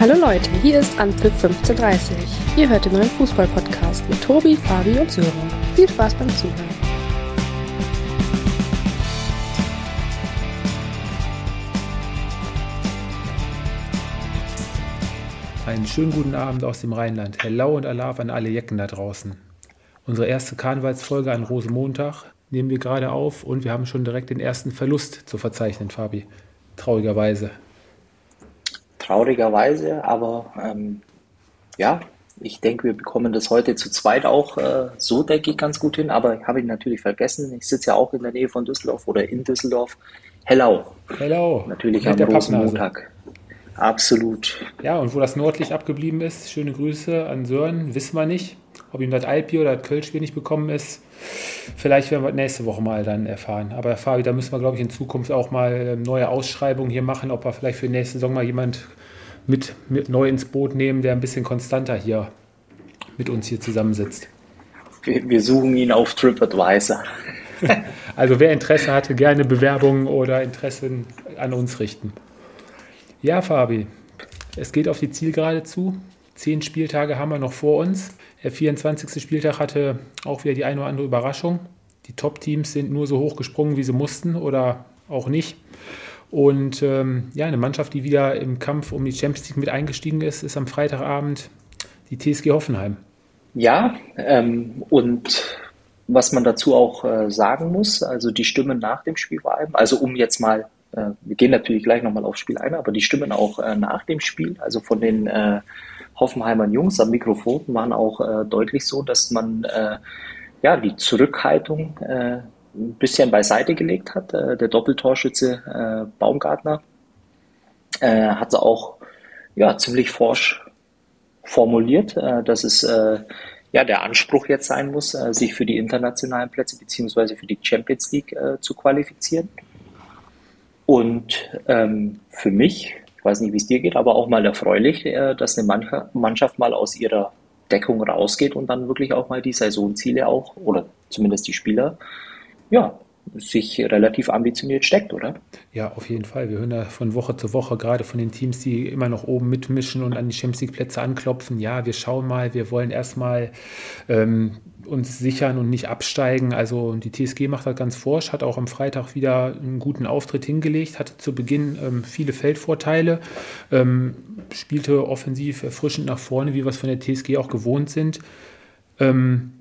Hallo Leute, hier ist Anpfiff 1530. Ihr hört den neuen Fußball-Podcast mit Tobi, Fabi und Sören. Viel Spaß beim Zuhören. Einen schönen guten Abend aus dem Rheinland. Hello und Alarv an alle Jecken da draußen. Unsere erste Karnevalsfolge an Rosemontag nehmen wir gerade auf und wir haben schon direkt den ersten Verlust zu verzeichnen, Fabi. Traurigerweise traurigerweise, aber ähm, ja, ich denke, wir bekommen das heute zu zweit auch äh, so, denke ich, ganz gut hin. Aber habe ich natürlich vergessen. Ich sitze ja auch in der Nähe von Düsseldorf oder in Düsseldorf. Hello. Hello. Natürlich Mit am Rosenmontag. Absolut. Ja, und wo das nördlich abgeblieben ist, schöne Grüße an Sören. Wissen wir nicht, ob ihm das Alpier oder das Kölschbier nicht bekommen ist. Vielleicht werden wir nächste Woche mal dann erfahren. Aber Fabi, da müssen wir, glaube ich, in Zukunft auch mal ähm, neue Ausschreibungen hier machen, ob wir vielleicht für den nächsten Saison mal jemand mit, mit neu ins Boot nehmen, der ein bisschen konstanter hier mit uns hier zusammensitzt. Wir, wir suchen ihn auf TripAdvisor. also wer Interesse hatte, gerne Bewerbungen oder Interessen an uns richten. Ja, Fabi, es geht auf die Zielgerade zu. Zehn Spieltage haben wir noch vor uns. Der 24. Spieltag hatte auch wieder die eine oder andere Überraschung. Die Top-Teams sind nur so hoch gesprungen, wie sie mussten oder auch nicht. Und ähm, ja, eine Mannschaft, die wieder im Kampf um die Champions League mit eingestiegen ist, ist am Freitagabend die TSG Hoffenheim. Ja, ähm, und was man dazu auch äh, sagen muss, also die Stimmen nach dem Spiel vor allem, also um jetzt mal, äh, wir gehen natürlich gleich nochmal aufs Spiel ein, aber die Stimmen auch äh, nach dem Spiel, also von den äh, Hoffenheimer Jungs am Mikrofon waren auch äh, deutlich so, dass man äh, ja die Zurückhaltung ein bisschen beiseite gelegt hat. Äh, der Doppeltorschütze äh, Baumgartner äh, hat auch ja, ziemlich forsch formuliert, äh, dass es äh, ja der Anspruch jetzt sein muss, äh, sich für die internationalen Plätze beziehungsweise für die Champions League zu qualifizieren. Und ähm, für mich, ich weiß nicht, wie es dir geht, aber auch mal erfreulich, dass eine Mannschaft mal aus ihrer Deckung rausgeht und dann wirklich auch mal die Saisonziele auch, oder zumindest die Spieler, ja, sich relativ ambitioniert steckt, oder? Ja, auf jeden Fall. Wir hören da von Woche zu Woche gerade von den Teams, die immer noch oben mitmischen und an die Champions League Plätze anklopfen. Ja, wir schauen mal, wir wollen erstmal ähm, uns sichern und nicht absteigen. Also die TSG macht das ganz forsch, hat auch am Freitag wieder einen guten Auftritt hingelegt, hatte zu Beginn ähm, viele Feldvorteile, ähm, spielte offensiv erfrischend nach vorne, wie wir es von der TSG auch gewohnt sind. Ähm,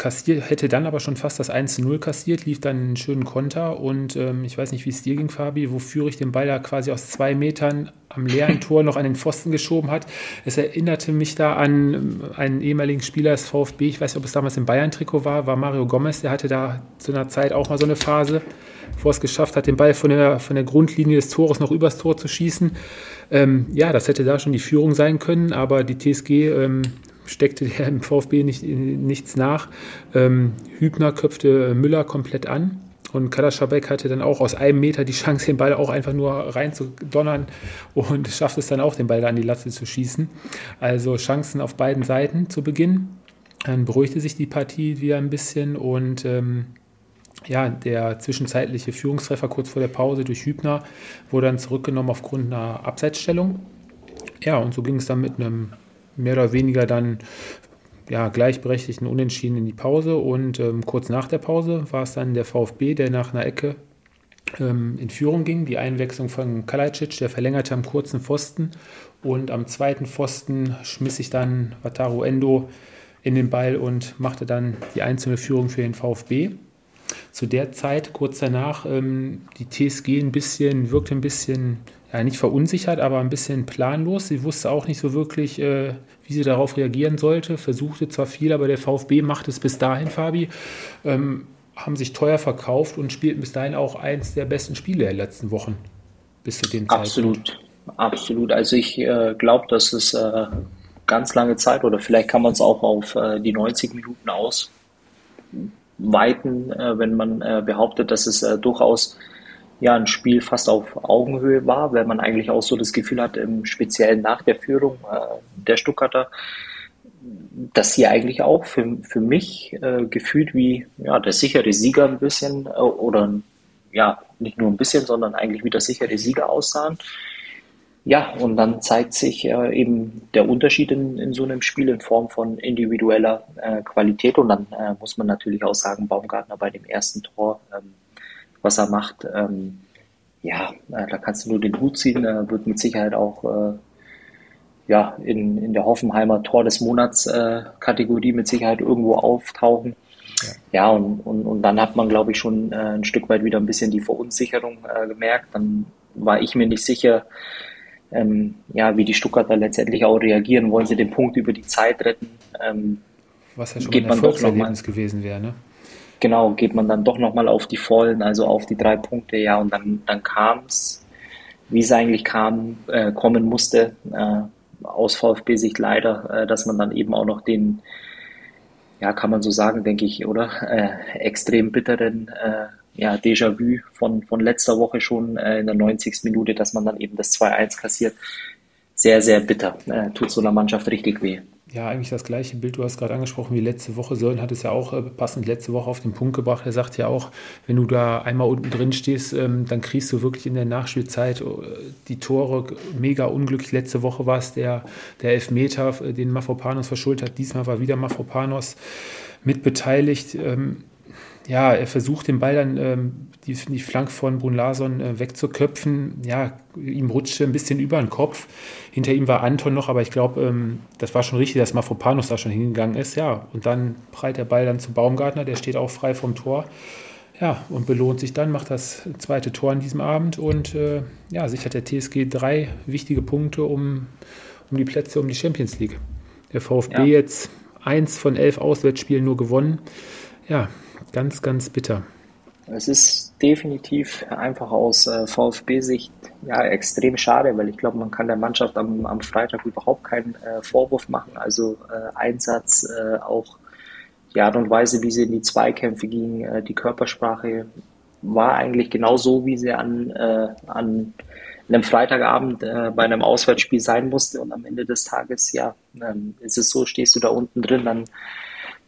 kassiert, hätte dann aber schon fast das 1-0 kassiert, lief dann einen schönen Konter und ähm, ich weiß nicht, wie es dir ging, Fabi, wofür ich den Ball da quasi aus zwei Metern am leeren Tor noch an den Pfosten geschoben hat. Es erinnerte mich da an ähm, einen ehemaligen Spieler des VfB, ich weiß nicht, ob es damals im Bayern-Trikot war, war Mario Gomez, der hatte da zu einer Zeit auch mal so eine Phase, bevor es geschafft hat, den Ball von der, von der Grundlinie des Tores noch übers Tor zu schießen. Ähm, ja, das hätte da schon die Führung sein können, aber die TSG ähm, steckte der im VfB nicht, nichts nach. Ähm, Hübner köpfte Müller komplett an. Und Kalaschabek hatte dann auch aus einem Meter die Chance, den Ball auch einfach nur reinzudonnern und schafft es dann auch, den Ball da an die Latte zu schießen. Also Chancen auf beiden Seiten zu Beginn. Dann beruhigte sich die Partie wieder ein bisschen und ähm, ja, der zwischenzeitliche Führungstreffer kurz vor der Pause durch Hübner wurde dann zurückgenommen aufgrund einer Abseitsstellung. Ja, und so ging es dann mit einem mehr oder weniger dann ja, gleichberechtigten Unentschieden in die Pause und ähm, kurz nach der Pause war es dann der VfB, der nach einer Ecke ähm, in Führung ging. Die Einwechslung von Kalajdzic, der verlängerte am kurzen Pfosten und am zweiten Pfosten schmiss sich dann Wataru Endo in den Ball und machte dann die einzelne Führung für den VfB. Zu der Zeit, kurz danach, ähm, die TSG ein bisschen, wirkte ein bisschen ja, nicht verunsichert, aber ein bisschen planlos. Sie wusste auch nicht so wirklich, äh, wie sie darauf reagieren sollte. Versuchte zwar viel, aber der VfB macht es bis dahin, Fabi. Ähm, haben sich teuer verkauft und spielten bis dahin auch eins der besten Spiele der letzten Wochen. Bis zu dem Absolut, Zeitpunkt. absolut. Also ich äh, glaube, dass es äh, ganz lange Zeit oder vielleicht kann man es auch auf äh, die 90 Minuten ausweiten, äh, wenn man äh, behauptet, dass es durchaus ja ein Spiel fast auf Augenhöhe war, weil man eigentlich auch so das Gefühl hat, im Speziellen nach der Führung äh, der Stuttgarter, dass sie eigentlich auch für, für mich äh, gefühlt wie ja, der sichere Sieger ein bisschen äh, oder ja, nicht nur ein bisschen, sondern eigentlich wie der sichere Sieger aussahen. ja, und dann zeigt sich äh, eben der Unterschied in, in so einem Spiel in Form von individueller äh, Qualität. Und dann äh, muss man natürlich auch sagen, Baumgartner bei dem ersten Tor, ähm, was er macht, ähm, ja, äh, da kannst du nur den Hut ziehen, äh, wird mit Sicherheit auch äh, ja, in, in der Hoffenheimer Tor des Monats äh, Kategorie mit Sicherheit irgendwo auftauchen. Ja, ja und, und, und dann hat man, glaube ich, schon äh, ein Stück weit wieder ein bisschen die Verunsicherung gemerkt. Dann war ich mir nicht sicher, ähm, ja, wie die Stuttgarter letztendlich auch reagieren. Wollen sie den Punkt über die Zeit retten? Ähm, Was ja schon ein Erfolgserlebnis gewesen wäre, ne? Genau, geht man dann doch nochmal auf die Vollen, also auf die drei Punkte, ja, und dann, dann kam es, wie es eigentlich kam, äh, kommen musste, äh, aus VfB-Sicht leider, äh, dass man dann eben auch noch den, ja, kann man so sagen, denke ich, oder? Äh, extrem bitteren äh, ja, Déjà-vu von, von letzter Woche schon äh, in der 90. Minute, dass man dann eben das 2-1 kassiert. Sehr, sehr bitter. Äh, tut so einer Mannschaft richtig weh. Ja, eigentlich das gleiche Bild, du hast gerade angesprochen, wie letzte Woche. Sören hat es ja auch äh, passend letzte Woche auf den Punkt gebracht. Er sagt ja auch, wenn du da einmal unten drin stehst, ähm, dann kriegst du wirklich in der Nachspielzeit äh, die Tore mega unglücklich. Letzte Woche war es der, der Elfmeter, äh, den Mafropanos verschuldet hat. Diesmal war wieder Mafropanos mitbeteiligt. Ähm, ja, er versucht den Ball dann, ähm, die, die Flanke von Brun Larson äh, wegzuköpfen. Ja, ihm rutschte ein bisschen über den Kopf. Hinter ihm war Anton noch, aber ich glaube, ähm, das war schon richtig, dass Mafropanos da schon hingegangen ist. Ja, und dann prallt der Ball dann zu Baumgartner, der steht auch frei vom Tor. Ja, und belohnt sich dann, macht das zweite Tor an diesem Abend und äh, ja, sichert der TSG drei wichtige Punkte um, um die Plätze um die Champions League. Der VfB ja. jetzt eins von elf Auswärtsspielen nur gewonnen. Ja, Ganz, ganz bitter. Es ist definitiv einfach aus äh, VfB-Sicht ja, extrem schade, weil ich glaube, man kann der Mannschaft am, am Freitag überhaupt keinen äh, Vorwurf machen. Also äh, Einsatz, äh, auch die Art und Weise, wie sie in die Zweikämpfe ging, äh, die Körpersprache war eigentlich genau so, wie sie an, äh, an einem Freitagabend bei einem Auswärtsspiel sein musste. Und am Ende des Tages, ja, ähm, ist es so, stehst du da unten drin, dann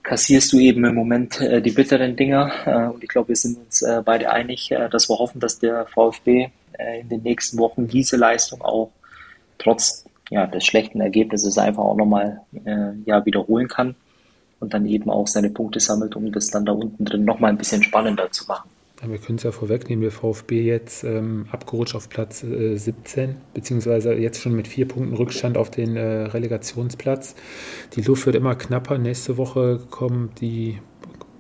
kassierst du eben im Moment äh, die bitteren Dinger. Äh, und ich glaube, wir sind uns äh, beide einig, äh, dass wir hoffen, dass der VfB äh, in den nächsten Wochen diese Leistung auch trotz ja, des schlechten Ergebnisses einfach auch nochmal äh, ja, wiederholen kann und dann eben auch seine Punkte sammelt, um das dann da unten drin nochmal ein bisschen spannender zu machen. Wir können es ja vorwegnehmen, der VfB jetzt ähm, abgerutscht auf Platz äh, 17, beziehungsweise jetzt schon mit vier Punkten Rückstand auf den äh, Relegationsplatz. Die Luft wird immer knapper. Nächste Woche kommt die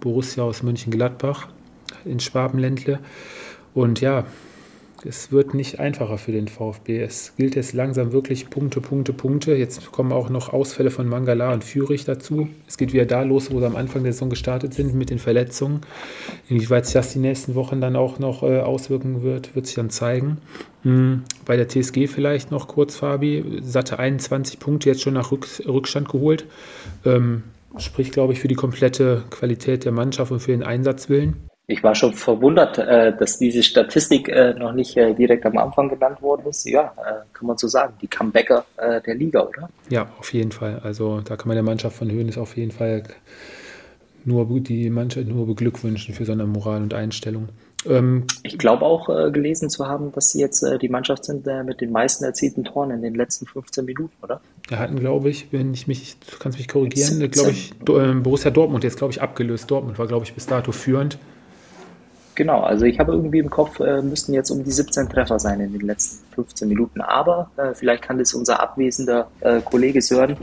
Borussia aus Mönchengladbach ins Schwabenländle. Und ja, es wird nicht einfacher für den VfB. Es gilt jetzt langsam wirklich Punkte, Punkte, Punkte. Jetzt kommen auch noch Ausfälle von Mangala und Fürich dazu. Es geht wieder da los, wo sie am Anfang der Saison gestartet sind mit den Verletzungen. Inwieweit sich das die nächsten Wochen dann auch noch äh, auswirken wird, wird sich dann zeigen. Hm, bei der TSG vielleicht noch kurz, Fabi. Satte 21 Punkte jetzt schon nach Rück Rückstand geholt. Ähm, spricht, glaube ich, für die komplette Qualität der Mannschaft und für den Einsatzwillen. Ich war schon verwundert, äh, dass diese Statistik äh, noch nicht äh, direkt am Anfang genannt worden ist. Ja, kann man so sagen. Die Comebacker der Liga, oder? Ja, auf jeden Fall. Also da kann man der Mannschaft von Höhen ist auf jeden Fall nur die Mannschaft nur beglückwünschen für seine Moral und Einstellung. Ähm, ich glaube auch gelesen zu haben, dass sie jetzt die Mannschaft sind mit den meisten erzielten Toren in den letzten 15 Minuten, oder? Wir hatten, glaube ich, wenn ich mich, du kannst mich korrigieren, glaube ich, Borussia Dortmund jetzt, glaube ich, abgelöst. Dortmund war, glaube ich, bis dato führend. Genau, also ich habe irgendwie im Kopf, äh, müssten jetzt um die 17 Treffer sein in den letzten 15 Minuten. Aber äh, vielleicht kann das unser abwesender äh, Kollege Sören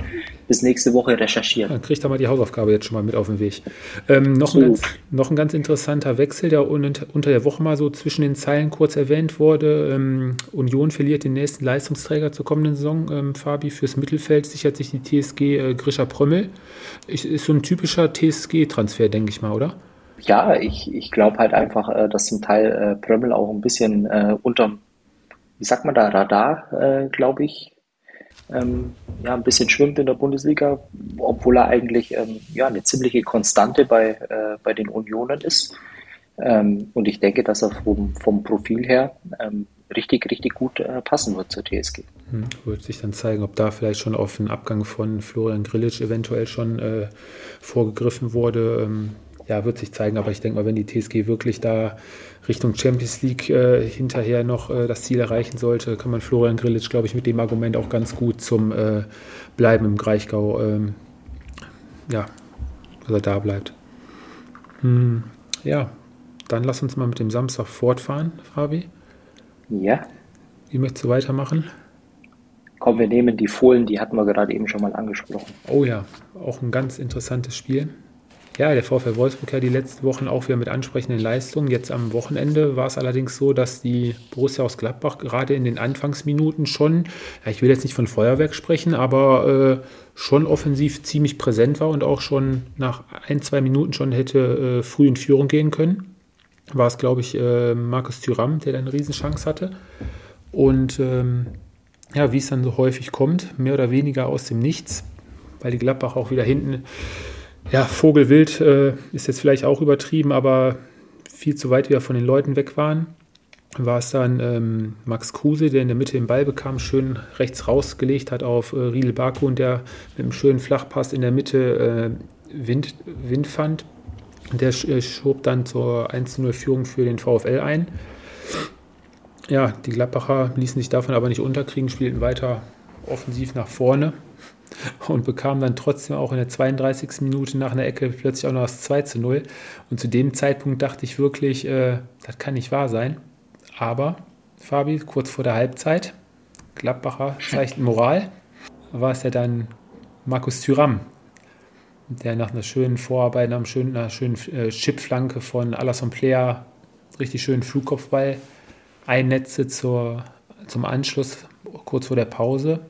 bis nächste Woche recherchieren. Dann kriegt er mal die Hausaufgabe jetzt schon mal mit auf den Weg. Ähm, noch, ein ganz, noch, ein ganz, interessanter Wechsel, der unter, der Woche mal so zwischen den Zeilen kurz erwähnt wurde. Ähm, Union verliert den nächsten Leistungsträger zur kommenden Saison. Ähm, Fabi fürs Mittelfeld sichert sich die TSG äh, Grisha Prömmel. Ist, ist so ein typischer TSG-Transfer, denke ich mal, oder? Ja, ich, ich glaube halt einfach, äh, dass zum Teil äh, Prömmel auch ein bisschen äh, unterm, wie sagt man da, Radar, äh, glaube ich, ähm, ja, ein bisschen schwimmt in der Bundesliga, obwohl er eigentlich ähm, ja, eine ziemliche Konstante bei, äh, bei den Unionen ist. Ähm, und ich denke, dass er vom, vom Profil her ähm, richtig, richtig gut äh, passen wird zur TSG. Hm, wird sich dann zeigen, ob da vielleicht schon auf den Abgang von Florian Grillitsch eventuell schon äh, vorgegriffen wurde. Ja, wird sich zeigen. Aber ich denke mal, wenn die TSG wirklich da Richtung Champions League äh, hinterher noch äh, das Ziel erreichen sollte, kann man Florian Grillitsch, glaube ich, mit dem Argument auch ganz gut zum äh, Bleiben im Greichgau, ähm, ja, dass er da bleibt. Hm, ja, dann lass uns mal mit dem Samstag fortfahren, Fabi. Ja. Wie möchtest du weitermachen? Komm, wir nehmen die Fohlen, die hatten wir gerade eben schon mal angesprochen. Oh ja, auch ein ganz interessantes Spiel. Ja, der VfL Wolfsburg ja die letzten Wochen auch wieder mit ansprechenden Leistungen. Jetzt am Wochenende war es allerdings so, dass die Borussia aus Gladbach gerade in den Anfangsminuten schon, ja, ich will jetzt nicht von Feuerwerk sprechen, aber äh, schon offensiv ziemlich präsent war und auch schon nach ein, zwei Minuten schon hätte äh, früh in Führung gehen können. War es, glaube ich, äh, Markus Thüram, der da eine Riesenchance hatte. Und ähm, ja, wie es dann so häufig kommt, mehr oder weniger aus dem Nichts, weil die Gladbach auch wieder hinten, ja, Vogelwild äh, ist jetzt vielleicht auch übertrieben, aber viel zu weit wieder von den Leuten weg waren, war es dann ähm, Max Kruse, der in der Mitte den Ball bekam, schön rechts rausgelegt hat auf äh, Riedel und der mit einem schönen Flachpass in der Mitte äh, Wind, Wind fand. Der äh, schob dann zur 1-0-Führung für den VfL ein. Ja, die Gladbacher ließen sich davon aber nicht unterkriegen, spielten weiter offensiv nach vorne und bekamen dann trotzdem auch in der 32. Minute nach einer Ecke plötzlich auch noch das 2 zu 0. Und zu dem Zeitpunkt dachte ich wirklich, äh, das kann nicht wahr sein. Aber, Fabi, kurz vor der Halbzeit, Gladbacher zeigt Moral, war es ja dann Markus Thüram, der nach einer schönen Vorarbeit, nach einer schönen, einer schönen äh, Chipflanke von Alasson Player richtig schönen Flugkopfball einnetze zur, zum Anschluss kurz vor der Pause.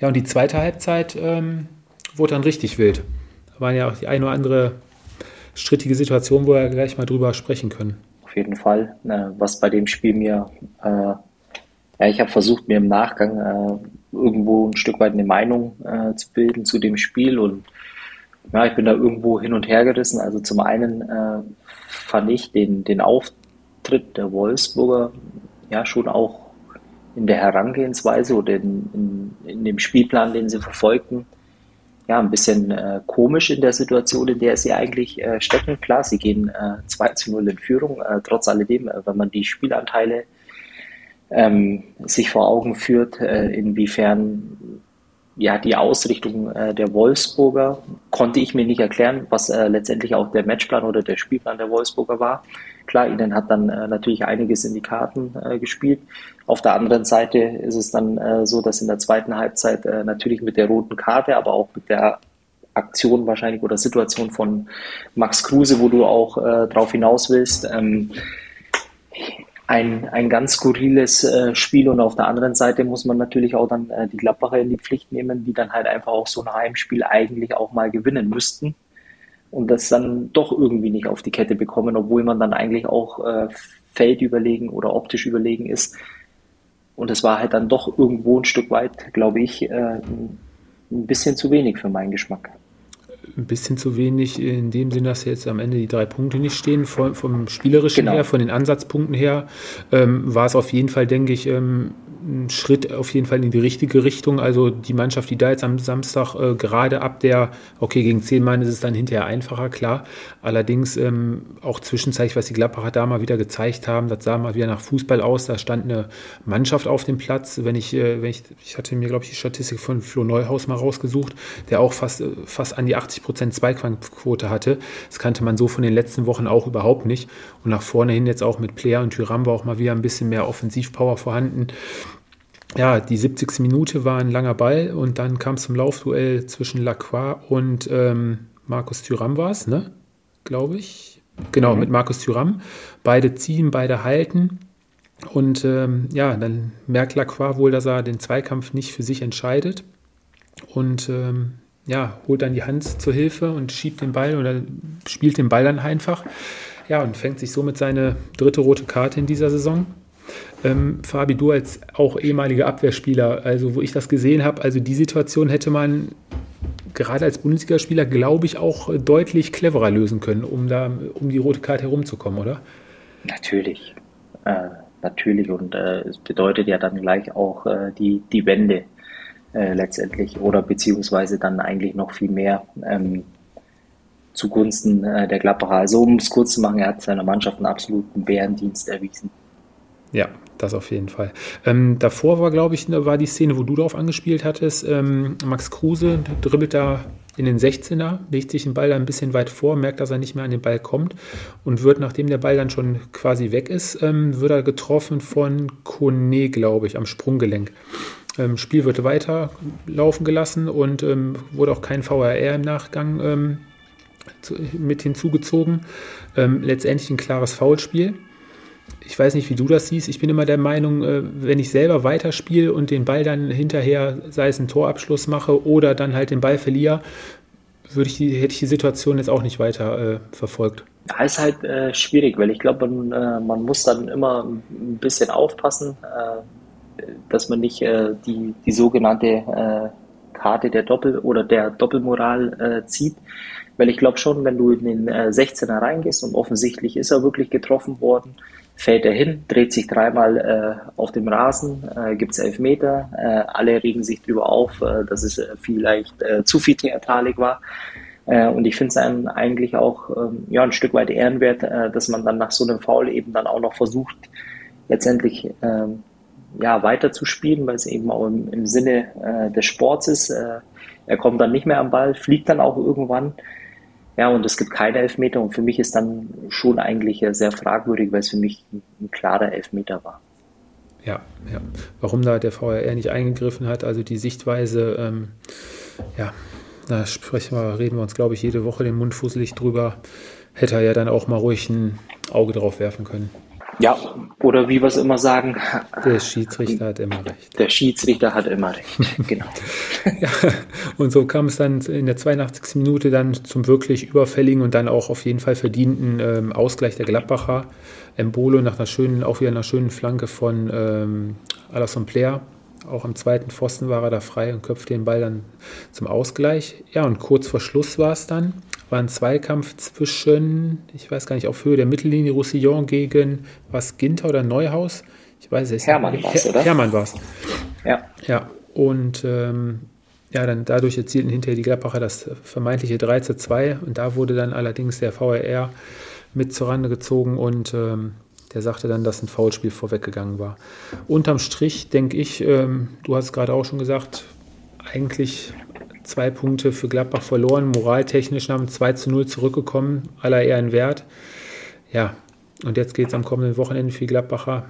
Ja, und die zweite Halbzeit ähm, wurde dann richtig wild. Da waren ja auch die eine oder andere strittige Situation, wo wir gleich mal drüber sprechen können. Auf jeden Fall. Äh, was bei dem Spiel mir, äh, ja, ich habe versucht, mir im Nachgang äh, irgendwo ein Stück weit eine Meinung äh, zu bilden zu dem Spiel und ja, ich bin da irgendwo hin und her gerissen. Also zum einen äh, fand ich den, den Auftritt Auftritt der Wolfsburger ja schon auch in der Herangehensweise oder in, in, in dem Spielplan, den sie verfolgten, ja, ein bisschen äh, komisch in der Situation, in der sie eigentlich äh, stecken. Klar, sie gehen äh, 2 zu 0 in Führung. Äh, trotz alledem, äh, wenn man die Spielanteile ähm, sich vor Augen führt, äh, inwiefern ja, die Ausrichtung äh, der Wolfsburger konnte ich mir nicht erklären, was letztendlich auch der Matchplan oder der Spielplan der Wolfsburger war. Klar, ihnen hat dann natürlich einiges in die Karten gespielt. Auf der anderen Seite ist es dann äh, so, dass in der zweiten Halbzeit äh, natürlich mit der roten Karte, aber auch mit der Aktion wahrscheinlich oder Situation von Max Kruse, wo du auch äh, drauf hinaus willst, ähm, ein, ein ganz skurriles äh, Spiel und auf der anderen Seite muss man natürlich auch dann äh, die Gladbacher in die Pflicht nehmen, die dann halt einfach auch so ein Heimspiel eigentlich auch mal gewinnen müssten und das dann doch irgendwie nicht auf die Kette bekommen, obwohl man dann eigentlich auch äh, feldüberlegen oder optisch überlegen ist. Und es war halt dann doch irgendwo ein Stück weit, glaube ich, äh, ein bisschen zu wenig für meinen Geschmack ein bisschen zu wenig in dem Sinne, dass jetzt am Ende die drei Punkte nicht stehen. Vom, vom Spielerischen genau. her, von den Ansatzpunkten her, ähm, war es auf jeden Fall, denke ich, ähm, ein Schritt auf jeden Fall in die richtige Richtung. Also die Mannschaft, die da jetzt am Samstag äh, gerade ab der, okay, gegen zehn Mann ist es dann hinterher einfacher, klar. Allerdings ähm, auch zwischenzeitlich, was die Gladbacher da mal wieder gezeigt haben, das sah mal wieder nach Fußball aus. Da stand eine Mannschaft auf dem Platz. Wenn ich, äh, wenn ich, ich hatte mir, glaube ich, die Statistik von Flo Neuhaus mal rausgesucht, der auch fast, äh, fast an die 80 Prozent Zweikampfquote hatte. Das kannte man so von den letzten Wochen auch überhaupt nicht. Und nach vorne hin jetzt auch mit Player und Tyram war auch mal wieder ein bisschen mehr Offensivpower vorhanden ja, die 70. Minute war ein langer Ball und dann kam es zum Laufduell zwischen Lacroix und ähm, Markus Thüram war es, ne? Glaube ich. Genau, mhm. mit Markus Thüram. Beide ziehen, beide halten. Und ähm, ja, dann merkt Lacroix wohl, dass er den Zweikampf nicht für sich entscheidet. Und ähm, ja, holt dann die Hand zur Hilfe und schiebt den Ball oder spielt den Ball dann einfach. Ja, und fängt sich somit seine dritte rote Karte in dieser Saison. Ähm, Fabi, du als auch ehemaliger Abwehrspieler, also wo ich das gesehen habe, also die Situation hätte man gerade als Bundesligaspieler, glaube ich, auch deutlich cleverer lösen können, um da um die rote Karte herumzukommen, oder? Natürlich. Äh, natürlich. Und äh, es bedeutet ja dann gleich auch äh, die, die Wende äh, letztendlich oder beziehungsweise dann eigentlich noch viel mehr. Ähm, zugunsten äh, der Gladbacher. Also um es kurz zu machen, er hat seiner Mannschaft einen absoluten Bärendienst erwiesen. Ja, das auf jeden Fall. Ähm, davor war, glaube ich, war die Szene, wo du darauf angespielt hattest. Ähm, Max Kruse dribbelt da in den 16er, legt sich den Ball da ein bisschen weit vor, merkt, dass er nicht mehr an den Ball kommt und wird, nachdem der Ball dann schon quasi weg ist, ähm, wird er getroffen von Kone, glaube ich, am Sprunggelenk. Ähm, Spiel wird weiter laufen gelassen und ähm, wurde auch kein VRR im Nachgang ähm, zu, mit hinzugezogen. Letztendlich ein klares Foulspiel ich weiß nicht, wie du das siehst. Ich bin immer der Meinung, äh, wenn ich selber weiterspiele und den Ball dann hinterher, sei es einen Torabschluss mache oder dann halt den Ball verliere, würde ich die, hätte ich die Situation jetzt auch nicht weiter äh, verfolgt. Ja, ist halt äh, schwierig, weil ich glaube, man, äh, man muss dann immer ein bisschen aufpassen, äh, dass man nicht äh, die, die sogenannte Karte der Doppel- oder der Doppelmoral zieht. Weil ich glaube schon, wenn du in den 16er reingehst und offensichtlich ist er wirklich getroffen worden, fällt er hin, dreht sich dreimal äh, auf dem Rasen, äh, gibt es elf Meter. Äh, alle regen sich darüber auf, äh, dass es äh, vielleicht äh, zu viel Theatralik war. Äh, und ich finde es eigentlich auch ähm, ja, ein Stück weit ehrenwert, dass man dann nach so einem Foul eben dann auch noch versucht, letztendlich äh, ja, weiterzuspielen, weil es eben auch im, im Sinne des Sports ist. Er kommt dann nicht mehr am Ball, fliegt dann auch irgendwann. Ja, und es gibt keine Elfmeter und für mich ist dann schon eigentlich sehr fragwürdig, weil es für mich ein, ein klarer Elfmeter war. Ja, ja. Warum da der VRR nicht eingegriffen hat, also die Sichtweise, ähm, ja, da sprechen wir, reden wir uns, glaube ich, jede Woche den Mund fusselig drüber. Hätte er ja dann auch mal ruhig ein Auge drauf werfen können. Ja, oder wie wir es immer sagen. Der Schiedsrichter hat immer recht. Der Schiedsrichter hat immer recht, genau. ja, und so kam es dann in der 82. Minute dann zum wirklich überfälligen und dann auch auf jeden Fall verdienten ähm, Ausgleich der Gladbacher. Embolo nach einer schönen, auch wieder einer schönen Flanke von ähm, Alasson Player. Auch am zweiten Pfosten war er da frei und köpfte den Ball dann zum Ausgleich. Ja, und kurz vor Schluss war es dann war ein Zweikampf zwischen, ich weiß gar nicht, auf Höhe der Mittellinie, Roussillon gegen was, Ginter oder Neuhaus? Ich weiß es Hermann nicht. Hermann war es, oder? Hermann war es. Ja. Ja, und ähm, ja, dann dadurch erzielten hinterher die Gladbacher das vermeintliche 3 zu 2 und da wurde dann allerdings der VRR mit zur Rande gezogen und ähm, der sagte dann, dass ein Foulspiel vorweggegangen war. Unterm Strich denke ich, ähm, du hast gerade auch schon gesagt, eigentlich zwei Punkte für Gladbach verloren. Moraltechnisch haben 2 zu 0 zurückgekommen, aller Ehren wert. Ja, und jetzt geht es am kommenden Wochenende für Gladbacher,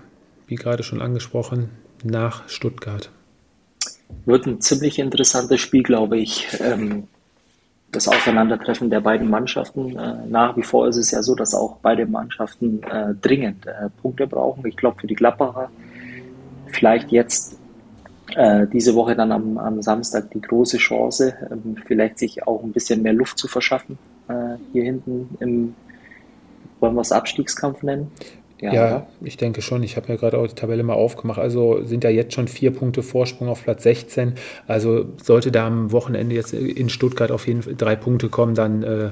wie gerade schon angesprochen, nach Stuttgart. Wird ein ziemlich interessantes Spiel, glaube ich. Ähm, das Aufeinandertreffen der beiden Mannschaften. Äh, nach wie vor ist es ja so, dass auch beide Mannschaften äh, dringend äh, Punkte brauchen. Ich glaube, für die Gladbacher vielleicht jetzt äh, diese Woche dann am, am, Samstag die große Chance, ähm, vielleicht sich auch ein bisschen mehr Luft zu verschaffen, äh, hier hinten im, wollen wir es Abstiegskampf nennen? Ja, ja ich denke schon. Ich habe ja gerade auch die Tabelle mal aufgemacht. Also sind ja jetzt schon vier Punkte Vorsprung auf Platz 16. Also sollte da am Wochenende jetzt in Stuttgart auf jeden Fall drei Punkte kommen, dann äh,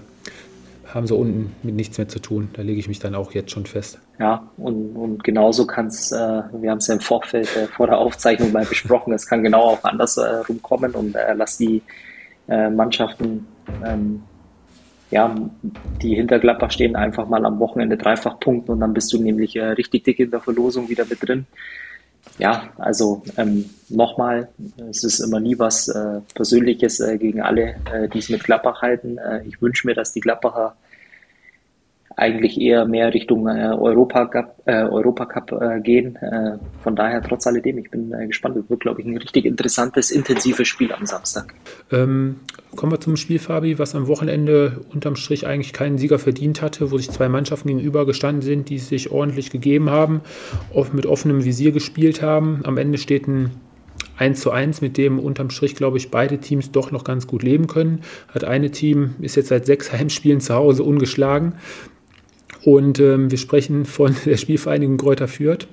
haben sie unten mit nichts mehr zu tun. Da lege ich mich dann auch jetzt schon fest. Ja, und, und genauso kann es, äh, wir haben es ja im Vorfeld äh, vor der Aufzeichnung mal besprochen, es kann genau auch anders äh, rumkommen und äh, lass die äh, Mannschaften, ähm, ja, die hinter Gladbach stehen, einfach mal am Wochenende dreifach punkten und dann bist du nämlich äh, richtig dick in der Verlosung wieder mit drin. Ja, also ähm, nochmal, es ist immer nie was äh, Persönliches äh, gegen alle, äh, die es mit Gladbach halten. Äh, ich wünsche mir, dass die Gladbacher eigentlich eher mehr Richtung äh, Europacup, äh, Europacup äh, gehen. Äh, von daher, trotz alledem, ich bin äh, gespannt. Es wird, glaube ich, ein richtig interessantes, intensives Spiel am Samstag. Ähm, kommen wir zum Spiel, Fabi, was am Wochenende unterm Strich eigentlich keinen Sieger verdient hatte, wo sich zwei Mannschaften gegenüber gestanden sind, die sich ordentlich gegeben haben, oft mit offenem Visier gespielt haben. Am Ende steht ein 1 zu 1, mit dem unterm Strich, glaube ich, beide Teams doch noch ganz gut leben können. Hat eine Team, ist jetzt seit sechs Heimspielen zu Hause ungeschlagen. Und ähm, wir sprechen von der Spielvereinigung Kräuter Fürth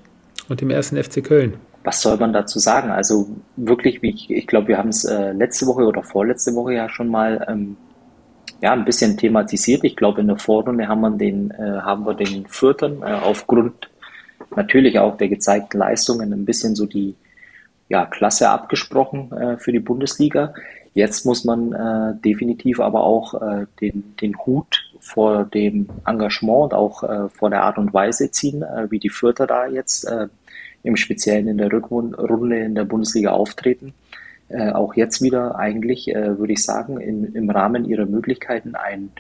und dem ersten FC Köln. Was soll man dazu sagen? Also wirklich, ich, ich glaube, wir haben es äh, letzte Woche oder vorletzte Woche ja schon mal ähm, ja, ein bisschen thematisiert. Ich glaube, in der Vorrunde haben wir den, äh, haben wir den Fürthern äh, aufgrund natürlich auch der gezeigten Leistungen ein bisschen so die ja, Klasse abgesprochen äh, für die Bundesliga. jetzt muss man äh, definitiv aber auch äh, den, den Hut vor dem Engagement und auch äh, vor der Art und Weise ziehen, äh, wie die Fürther da jetzt äh, im Speziellen in der Rückrunde in der Bundesliga auftreten. Äh, auch jetzt wieder eigentlich, würde ich sagen, in, im Rahmen ihrer Möglichkeiten ein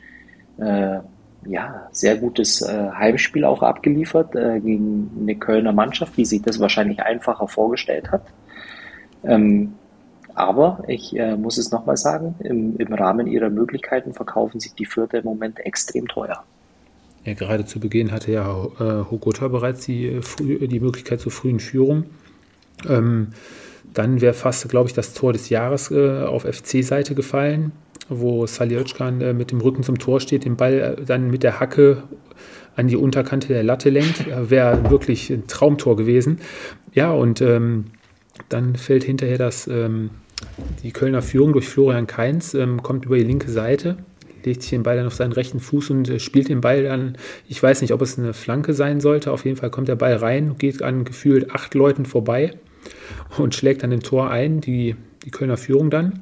ja, sehr gutes Heimspiel auch abgeliefert gegen eine Kölner Mannschaft, die sich das wahrscheinlich einfacher vorgestellt hat. Ähm, aber ich äh, muss es nochmal sagen, im, im, Rahmen ihrer Möglichkeiten verkaufen sich die Fürther im Moment extrem teuer. Ja, gerade zu Beginn hatte ja äh, Hogota bereits die, äh, die Möglichkeit zur frühen Führung. Ähm, dann wäre fast, glaube ich, das Tor des Jahres äh, auf FC-Seite gefallen, wo Salihotschkan äh, mit dem Rücken zum Tor steht, den Ball äh, dann mit der Hacke an die Unterkante der Latte lenkt. Wäre wirklich ein Traumtor gewesen. Ja, und ähm, dann fällt hinterher das ähm, die Kölner Führung durch Florian Kainz ähm, kommt über die linke Seite, legt sich den Ball dann auf seinen rechten Fuß und äh, spielt den Ball dann, ich weiß nicht, ob es eine Flanke sein sollte, auf jeden Fall kommt der Ball rein, geht an gefühlt acht Leuten vorbei und schlägt dann im Tor ein, die, die Kölner Führung dann.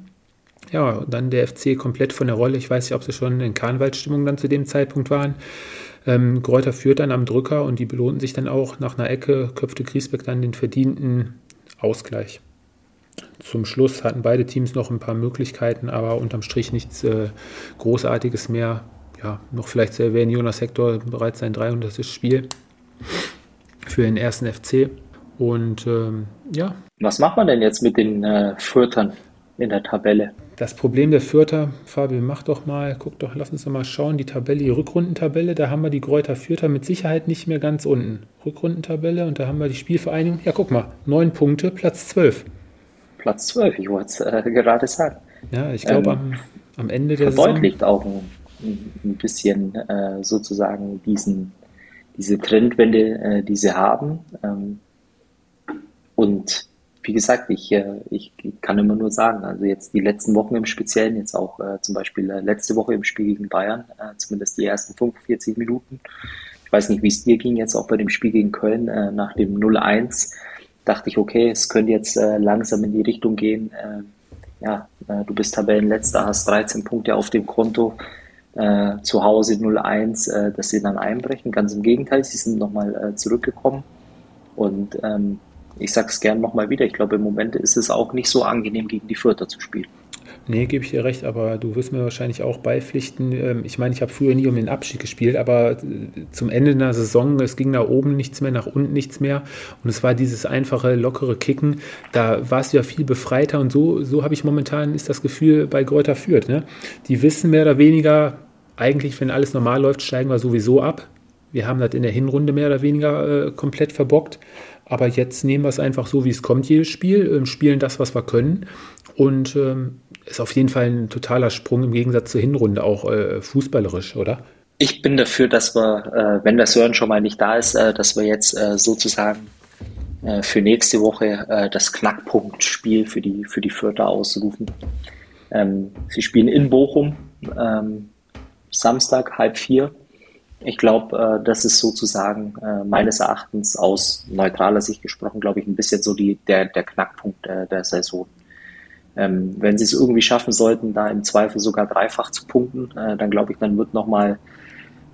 Ja, und dann der FC komplett von der Rolle. Ich weiß nicht, ob sie schon in Karnevalsstimmung dann zu dem Zeitpunkt waren. Ähm, Gräuter führt dann am Drücker und die belohnten sich dann auch. Nach einer Ecke köpfte Griesbeck dann den verdienten Ausgleich. Zum Schluss hatten beide Teams noch ein paar Möglichkeiten, aber unterm Strich nichts äh, Großartiges mehr. Ja, noch vielleicht zu erwähnen, Jonas Hector bereits sein 300. Spiel für den ersten FC. Und ähm, ja. Was macht man denn jetzt mit den äh, Fürtern in der Tabelle? Das Problem der Fürther, Fabian, mach doch mal, guck doch, lass uns doch mal schauen, die Tabelle, die Rückrundentabelle, da haben wir die Gräuter Fürther mit Sicherheit nicht mehr ganz unten. Rückrundentabelle und da haben wir die Spielvereinigung, ja guck mal, neun Punkte, Platz zwölf. Platz 12, ich wollte es äh, gerade sagen. Ja, ich glaube, ähm, am, am, Ende der verdeutlicht Saison... auch ein, ein bisschen äh, sozusagen diesen, diese Trendwende, äh, die sie haben. Ähm, und wie gesagt, ich, äh, ich kann immer nur sagen, also jetzt die letzten Wochen im Speziellen, jetzt auch äh, zum Beispiel äh, letzte Woche im Spiel gegen Bayern, zumindest die ersten 45 Minuten. Ich weiß nicht, wie es dir ging jetzt auch bei dem Spiel gegen Köln nach dem 0-1 dachte ich, okay, es könnte jetzt äh, langsam in die Richtung gehen. Äh, ja, äh, du bist Tabellenletzter, hast 13 Punkte auf dem Konto, äh, zu Hause 0-1, äh, dass sie dann einbrechen. Ganz im Gegenteil, sie sind nochmal äh, zurückgekommen. Und ähm, ich sage es gern nochmal wieder, ich glaube, im Moment ist es auch nicht so angenehm, gegen die Fürther zu spielen. Nee, gebe ich dir recht, aber du wirst mir wahrscheinlich auch beipflichten. Ähm, ich meine, ich habe früher nie um den Abstieg gespielt, aber äh, zum Ende der Saison, es ging nach oben nichts mehr, nach unten nichts mehr. Und es war dieses einfache, lockere Kicken. Da war es ja viel befreiter und so, so habe ich momentan ist das Gefühl bei Gräuter führt. Ne? Die wissen mehr oder weniger, eigentlich, wenn alles normal läuft, steigen wir sowieso ab. Wir haben das in der Hinrunde mehr oder weniger äh, komplett verbockt. Aber jetzt nehmen wir es einfach so, wie es kommt, jedes Spiel, äh, spielen das, was wir können. Und ähm, ist auf jeden Fall ein totaler Sprung im Gegensatz zur Hinrunde, auch äh, fußballerisch, oder? Ich bin dafür, dass wir, äh, wenn der Sören schon mal nicht da ist, äh, dass wir jetzt äh, sozusagen äh, für nächste Woche äh, das Knackpunktspiel für die, für die Fürther ausrufen. Ähm, sie spielen in Bochum, ähm, Samstag, halb vier. Ich glaube, das ist sozusagen meines Erachtens aus neutraler Sicht gesprochen, glaube ich, ein bisschen so die, der, der Knackpunkt der Saison. Ähm, wenn sie es irgendwie schaffen sollten, da im Zweifel sogar dreifach zu punkten, äh, dann glaube ich, dann wird nochmal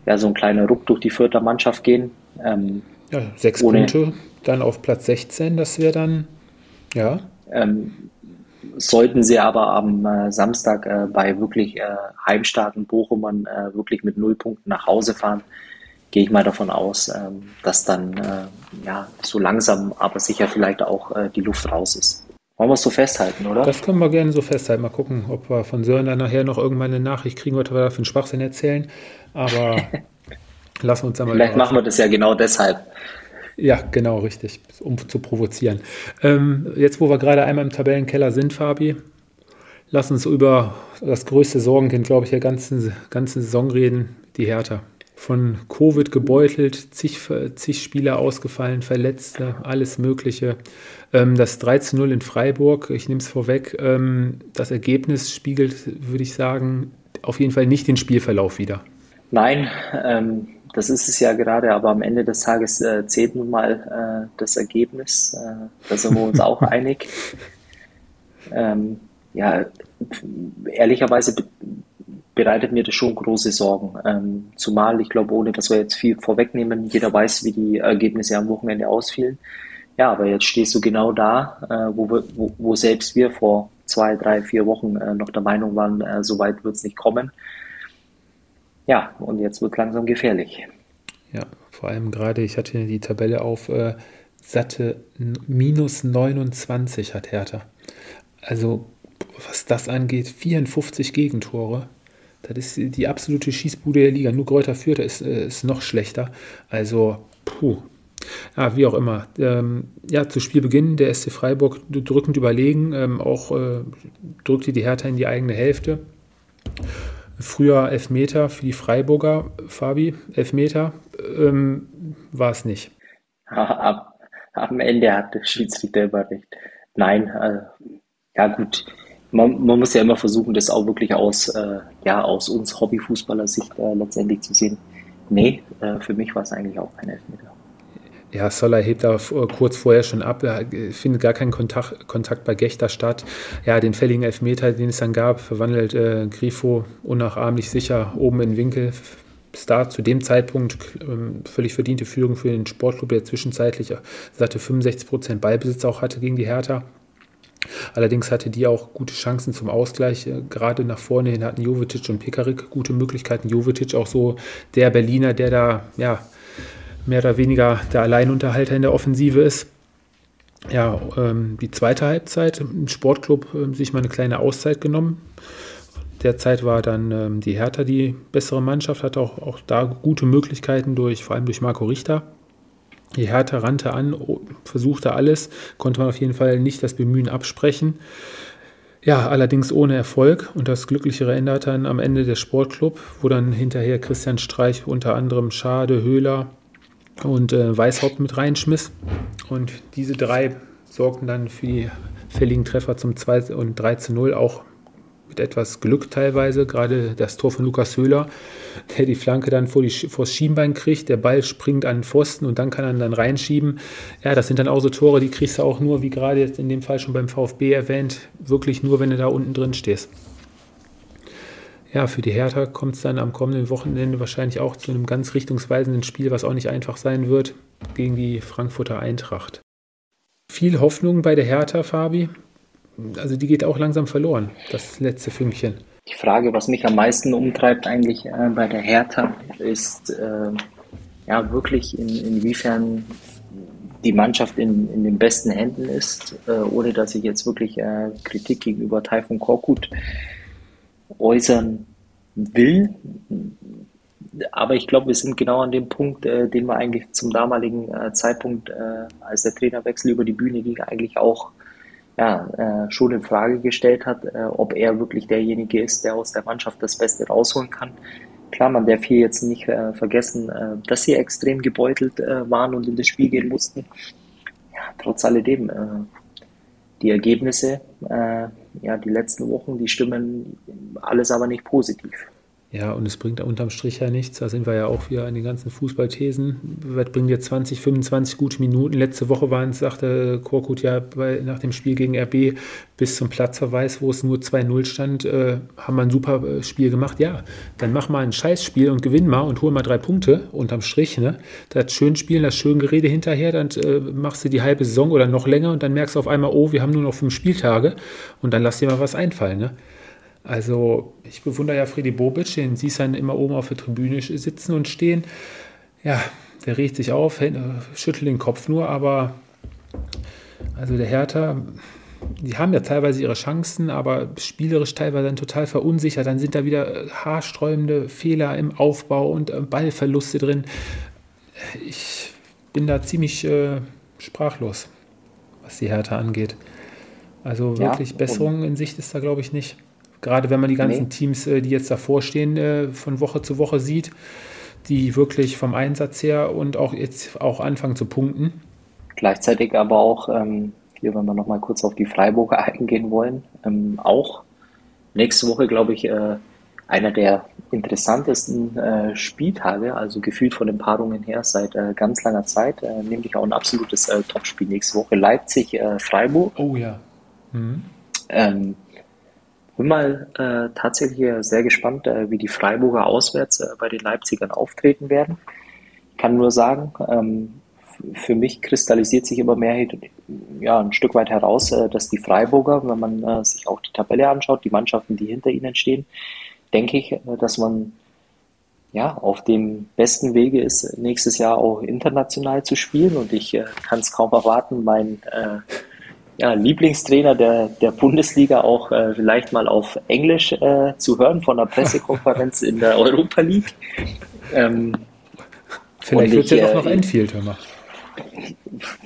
ja, so ein kleiner Ruck durch die vierte Mannschaft gehen. Ähm, ja, sechs ohne, Punkte, dann auf Platz 16, das wäre dann, ja. Ähm, sollten sie aber am äh, Samstag äh, bei wirklich äh, heimstarken Bochumern äh, wirklich mit null Punkten nach Hause fahren, gehe ich mal davon aus, ähm, dass dann äh, ja so langsam, aber sicher vielleicht auch äh, die Luft raus ist. Wollen wir es so festhalten, oder? Das können wir gerne so festhalten. Mal gucken, ob wir von Sören dann nachher noch irgendwann eine Nachricht kriegen, was wir da für einen Schwachsinn erzählen. Aber lassen wir uns da mal. Vielleicht machen wir das ja genau deshalb. Ja, genau, richtig, um zu provozieren. Ähm, jetzt, wo wir gerade einmal im Tabellenkeller sind, Fabi, lass uns über das größte Sorgenkind, glaube ich, der ganzen, ganzen Saison reden, die Hertha von Covid gebeutelt, zig, zig Spieler ausgefallen, Verletzte, alles Mögliche. Ähm, das 3 zu 0 in Freiburg, ich nehme es vorweg, ähm, das Ergebnis spiegelt, würde ich sagen, auf jeden Fall nicht den Spielverlauf wieder. Nein, ähm, das ist es ja gerade, aber am Ende des Tages äh, zählt nun mal äh, das Ergebnis. Äh, da sind wir uns auch einig. Ähm, ja, ehrlicherweise bereitet mir das schon große Sorgen. Ähm, zumal, ich glaube, ohne dass wir jetzt viel vorwegnehmen, jeder weiß, wie die Ergebnisse am Wochenende ausfielen. Ja, aber jetzt stehst du genau da, äh, wo, wir, wo, wo selbst wir vor zwei, drei, vier Wochen äh, noch der Meinung waren, äh, so weit wird es nicht kommen. Ja, und jetzt wird langsam gefährlich. Ja, vor allem gerade, ich hatte die Tabelle auf äh, satte minus 29 hat Hertha. Also, was das angeht, 54 Gegentore. Das ist die absolute Schießbude der Liga. Nur Kräuter Fürth ist, äh, ist noch schlechter. Also, puh. Ja, wie auch immer. Ähm, ja, zu Spielbeginn der SC Freiburg drückend überlegen. Ähm, auch äh, drückte die Hertha in die eigene Hälfte. Früher Elfmeter für die Freiburger, Fabi, Elfmeter, ähm, war es nicht. Am Ende hat der Schiedsrichter immer. Nein, also, ja gut, man, man, muss ja immer versuchen, das auch wirklich aus, äh, ja, aus uns Hobbyfußballer-Sicht äh, letztendlich zu sehen. Nee, äh, für mich war es eigentlich auch kein Elfmeter. Ja, Soller hebt da kurz vorher schon ab, er findet gar keinen Kontakt, Kontakt bei Gechter statt. Ja, den fälligen Elfmeter, den es dann gab, verwandelt äh, Grifo unnachahmlich sicher oben in Winkel. Da zu dem Zeitpunkt ähm, völlig verdiente Führung für den Sportclub, der zwischenzeitlich satte 65 Prozent Ballbesitz auch hatte gegen die Hertha. Allerdings hatte die auch gute Chancen zum Ausgleich. Äh, gerade nach vorne hin hatten Jovetic und Pekarik gute Möglichkeiten. Jovetic auch so der Berliner, der da ja mehr oder weniger der Alleinunterhalter in der Offensive ist. Ja, ähm, die zweite Halbzeit im Sportclub äh, sich mal eine kleine Auszeit genommen. Derzeit war dann ähm, die Hertha die bessere Mannschaft, hatte auch, auch da gute Möglichkeiten durch, vor allem durch Marco Richter. Die Hertha rannte an, versuchte alles, konnte man auf jeden Fall nicht das Bemühen absprechen. Ja, allerdings ohne Erfolg und das Glücklichere änderte dann am Ende der Sportclub, wo dann hinterher Christian Streich unter anderem Schade, Höhler und äh, Weißhaupt mit reinschmiss. Und diese drei sorgten dann für die fälligen Treffer zum 2 und 3 zu 0, auch mit etwas Glück teilweise, gerade das Tor von Lukas Höhler, der die Flanke dann vor, die, vor das Schienbein kriegt, der Ball springt an den Pfosten und dann kann er dann reinschieben. Ja, das sind dann auch so Tore, die kriegst du auch nur, wie gerade jetzt in dem Fall schon beim VfB erwähnt, wirklich nur, wenn du da unten drin stehst. Ja, für die Hertha kommt es dann am kommenden Wochenende wahrscheinlich auch zu einem ganz richtungsweisenden Spiel, was auch nicht einfach sein wird, gegen die Frankfurter Eintracht. Viel Hoffnung bei der Hertha, Fabi also die geht auch langsam verloren, das letzte Fünkchen. Die Frage, was mich am meisten umtreibt eigentlich äh, bei der Hertha, ist äh, ja wirklich in, inwiefern die Mannschaft in, in den besten Händen ist, äh, ohne dass ich jetzt wirklich äh, Kritik gegenüber Taifun Korkut äußern will. Aber ich glaube, wir sind genau an dem Punkt, äh, den wir eigentlich zum damaligen äh, Zeitpunkt, als der Trainerwechsel über die Bühne ging, eigentlich auch ja, äh, schon in Frage gestellt hat, äh, ob er wirklich derjenige ist, der aus der Mannschaft das Beste rausholen kann. Klar, man darf hier jetzt nicht äh, vergessen, äh, dass sie extrem gebeutelt äh, waren und in das Spiel gehen mussten. Ja, trotz alledem, äh, die Ergebnisse, äh, ja, die letzten Wochen, die stimmen alles aber nicht positiv. Ja, und es bringt unterm Strich ja nichts. Da sind wir ja auch wieder an den ganzen Fußballthesen. Was bringt jetzt 20, 25 gute Minuten? Letzte Woche waren es, sagte Korkut ja bei, nach dem Spiel gegen RB bis zum Platzverweis, wo es nur 2-0 stand, äh, haben wir ein super äh, Spiel gemacht. Ja, dann mach mal ein Scheißspiel und gewinn mal und hol mal drei Punkte unterm Strich. Ne? Das schön spielen, das schön Gerede hinterher, dann äh, machst du die halbe Saison oder noch länger und dann merkst du auf einmal, oh, wir haben nur noch fünf Spieltage und dann lass dir mal was einfallen. Ne? Also ich bewundere ja Freddy Bobic, den siehst du dann immer oben auf der Tribüne sitzen und stehen. Ja, der regt sich auf, schüttelt den Kopf nur, aber also der Hertha, die haben ja teilweise ihre Chancen, aber spielerisch teilweise dann total verunsichert. Dann sind da wieder haarsträubende Fehler im Aufbau und äh, Ballverluste drin. Ich bin da ziemlich äh, sprachlos, was die Hertha angeht. Also wirklich ja, Besserung in Sicht ist da, glaube ich, nicht. Gerade wenn man die ganzen nee. Teams, äh, die jetzt davor stehen, äh, von Woche zu Woche sieht, die wirklich vom Einsatz her und auch jetzt auch anfangen zu punkten. Gleichzeitig aber auch, ähm, hier, wenn wir nochmal kurz auf die Freiburger eingehen wollen, ähm, auch nächste Woche, glaube ich, äh, einer der interessantesten äh, Spieltage, also gefühlt von den Paarungen her seit äh, ganz langer Zeit, äh, nämlich auch ein absolutes Topspiel nächste Woche. Leipzig-Freiburg. oh ja. Mhm. Ähm, bin mal äh, tatsächlich sehr gespannt, äh, wie die Freiburger auswärts äh, bei den Leipzigern auftreten werden. Ich kann nur sagen, ähm, für mich kristallisiert sich immer mehr ja, ein Stück weit heraus, äh, dass die Freiburger, wenn man äh, sich auch die Tabelle anschaut, die Mannschaften, die hinter ihnen stehen, denke ich, äh, dass man ja, auf dem besten Wege ist, nächstes Jahr auch international zu spielen. Und ich äh, kann es kaum erwarten, mein äh, ja, Lieblingstrainer der, der Bundesliga auch äh, vielleicht mal auf Englisch äh, zu hören von der Pressekonferenz in der Europa League. Ähm, vielleicht wird es ja doch noch Enfield, hör mal.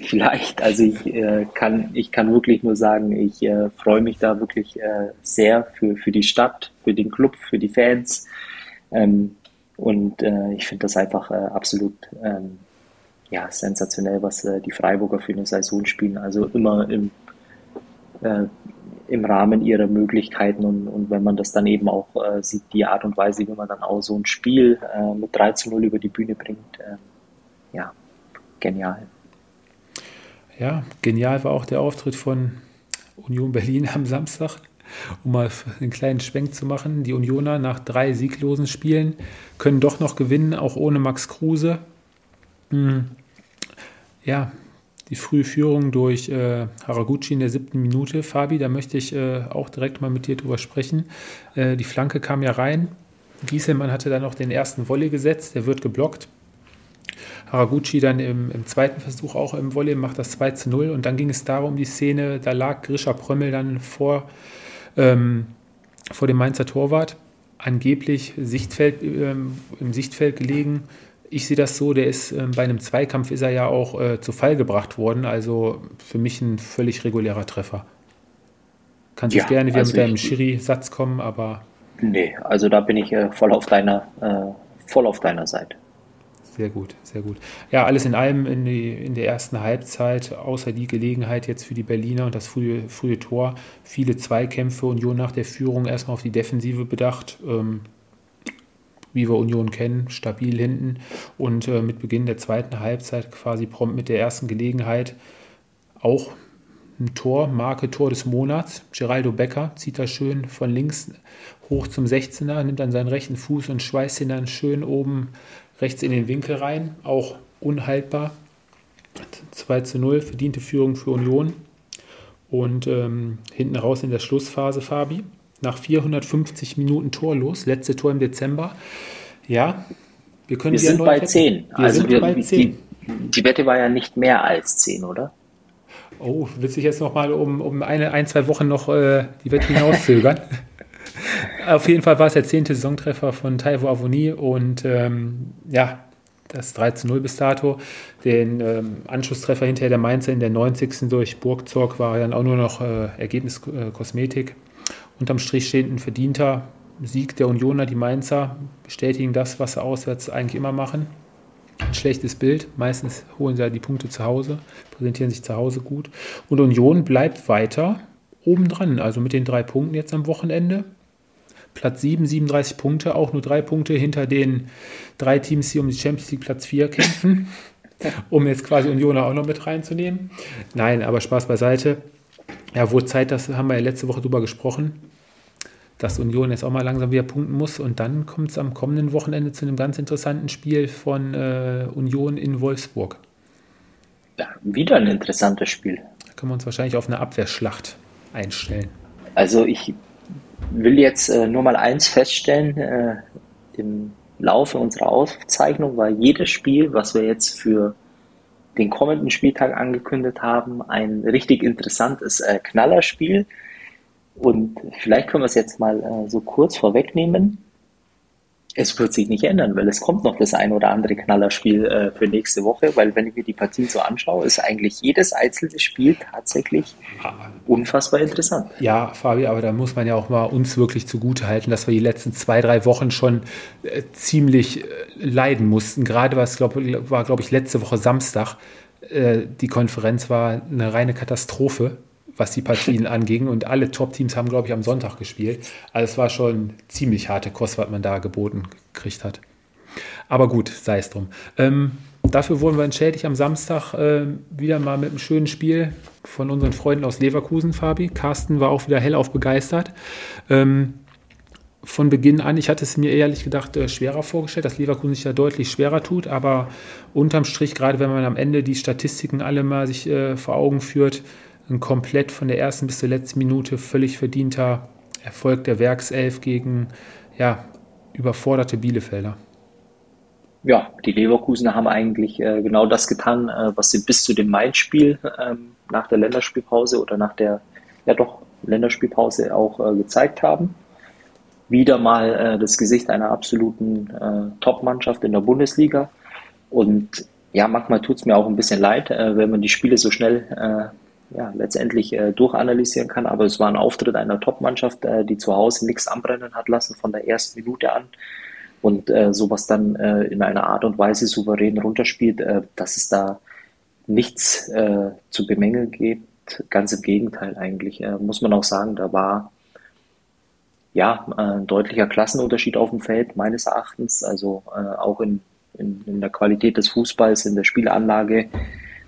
Vielleicht, also ich äh, kann, ich kann wirklich nur sagen, ich äh, freue mich da wirklich äh, sehr für, für die Stadt, für den Club, für die Fans. Ähm, und äh, ich finde das einfach äh, absolut ähm, ja, sensationell, was äh, die Freiburger für eine Saison spielen. Also immer im, äh, im Rahmen ihrer Möglichkeiten und, und wenn man das dann eben auch äh, sieht, die Art und Weise, wie man dann auch so ein Spiel äh, mit 3 zu 0 über die Bühne bringt, äh, ja, genial. Ja, genial war auch der Auftritt von Union Berlin am Samstag um mal einen kleinen Schwenk zu machen. Die Unioner nach drei sieglosen Spielen können doch noch gewinnen, auch ohne Max Kruse. Hm. Ja, die frühe Führung durch äh, Haraguchi in der siebten Minute. Fabi, da möchte ich äh, auch direkt mal mit dir drüber sprechen. Äh, die Flanke kam ja rein. Gieselmann hatte dann noch den ersten Volley gesetzt, der wird geblockt. Haraguchi dann im, im, zweiten Versuch auch im Volley macht das 2 zu 0 und dann ging es darum, die Szene, da lag Grisha Prömmel dann vor ähm, vor dem Mainzer Torwart, angeblich Sichtfeld, ähm, im Sichtfeld gelegen. Ich sehe das so, der ist ähm, bei einem Zweikampf ist er ja auch äh, zu Fall gebracht worden, also für mich ein völlig regulärer Treffer. Kannst ja, gerne wieder also mit deinem Schiri-Satz kommen, aber. Nee, also da bin ich äh, voll auf deiner, äh, voll auf deiner Seite. Sehr gut, sehr gut. Ja, alles in allem in, die, in der ersten Halbzeit, außer die Gelegenheit jetzt für die Berliner und das frühe, frühe Tor, viele Zweikämpfe, Union nach der Führung erstmal auf die Defensive bedacht. Ähm, wie wir Union kennen, stabil hinten und äh, mit Beginn der zweiten Halbzeit quasi prompt mit der ersten Gelegenheit auch ein Tor, Marke Tor des Monats. Geraldo Becker zieht da schön von links hoch zum 16er, nimmt dann seinen rechten Fuß und schweißt ihn dann schön oben rechts in den Winkel rein, auch unhaltbar. 2 zu 0, verdiente Führung für Union. Und ähm, hinten raus in der Schlussphase Fabi. Nach 450 Minuten torlos, letzte Tor im Dezember. Ja, wir können wir sind bei 10. Wir also sind wir, bei 10. Die, die, Wette war ja nicht mehr als 10, oder? Oh, willst du jetzt noch mal um, um eine, ein, zwei Wochen noch äh, die Wette hinauszögern? Auf jeden Fall war es der zehnte Saisontreffer von Taiwo Avoni und ähm, ja, das 3 zu 0 bis dato. Den ähm, Anschlusstreffer hinterher der Mainzer in der 90. durch Burgzorg war dann auch nur noch äh, Ergebnis äh, Kosmetik. Unterm Strich steht ein verdienter Sieg der Unioner, die Mainzer bestätigen das, was sie auswärts eigentlich immer machen. Ein schlechtes Bild. Meistens holen sie ja die Punkte zu Hause, präsentieren sich zu Hause gut. Und Union bleibt weiter obendran, also mit den drei Punkten jetzt am Wochenende. Platz 7, 37 Punkte, auch nur drei Punkte hinter den drei Teams, die um die Champions League Platz 4 kämpfen, um jetzt quasi Union auch noch mit reinzunehmen. Nein, aber Spaß beiseite. Ja, wo Zeit, das haben wir ja letzte Woche drüber gesprochen, dass Union jetzt auch mal langsam wieder punkten muss und dann kommt es am kommenden Wochenende zu einem ganz interessanten Spiel von äh, Union in Wolfsburg. Ja, wieder ein interessantes Spiel. Da können wir uns wahrscheinlich auf eine Abwehrschlacht einstellen. Also ich will jetzt äh, nur mal eins feststellen. Äh, Im Laufe unserer Aufzeichnung war jedes Spiel, was wir jetzt für den kommenden Spieltag angekündigt haben, ein richtig interessantes äh, Knallerspiel. Und vielleicht können wir es jetzt mal äh, so kurz vorwegnehmen es wird sich nicht ändern, weil es kommt noch das ein oder andere Knallerspiel äh, für nächste Woche, weil wenn ich mir die Partien so anschaue, ist eigentlich jedes einzelne Spiel tatsächlich unfassbar interessant. Ja, Fabi, aber da muss man ja auch mal uns wirklich zugute halten, dass wir die letzten zwei, drei Wochen schon äh, ziemlich äh, leiden mussten. Gerade was glaub, war, glaube ich, letzte Woche Samstag. Äh, die Konferenz war eine reine Katastrophe was die Partien anging. Und alle Top-Teams haben, glaube ich, am Sonntag gespielt. Also es war schon ziemlich harte Kost, was man da geboten gekriegt hat. Aber gut, sei es drum. Ähm, dafür wurden wir entschädigt am Samstag äh, wieder mal mit einem schönen Spiel von unseren Freunden aus Leverkusen, Fabi. Carsten war auch wieder hellauf begeistert. Ähm, von Beginn an, ich hatte es mir ehrlich gedacht äh, schwerer vorgestellt, dass Leverkusen sich da deutlich schwerer tut, aber unterm Strich, gerade wenn man am Ende die Statistiken alle mal sich äh, vor Augen führt, ein komplett von der ersten bis zur letzten Minute völlig verdienter Erfolg der Werkself gegen ja, überforderte Bielefelder. Ja, die Leverkusener haben eigentlich äh, genau das getan, äh, was sie bis zu dem Main-Spiel ähm, nach der Länderspielpause oder nach der, ja doch, Länderspielpause auch äh, gezeigt haben. Wieder mal äh, das Gesicht einer absoluten äh, Top-Mannschaft in der Bundesliga. Und ja, manchmal tut es mir auch ein bisschen leid, äh, wenn man die Spiele so schnell ja, letztendlich äh, durchanalysieren kann. Aber es war ein Auftritt einer Top-Mannschaft, äh, die zu Hause nichts anbrennen hat lassen von der ersten Minute an und äh, sowas dann äh, in einer Art und Weise souverän runterspielt, äh, dass es da nichts äh, zu bemängeln gibt. Ganz im Gegenteil eigentlich. Muss man auch sagen, da war ja ein deutlicher Klassenunterschied auf dem Feld, meines Erachtens. Also auch in, in, in der Qualität des Fußballs, in der Spielanlage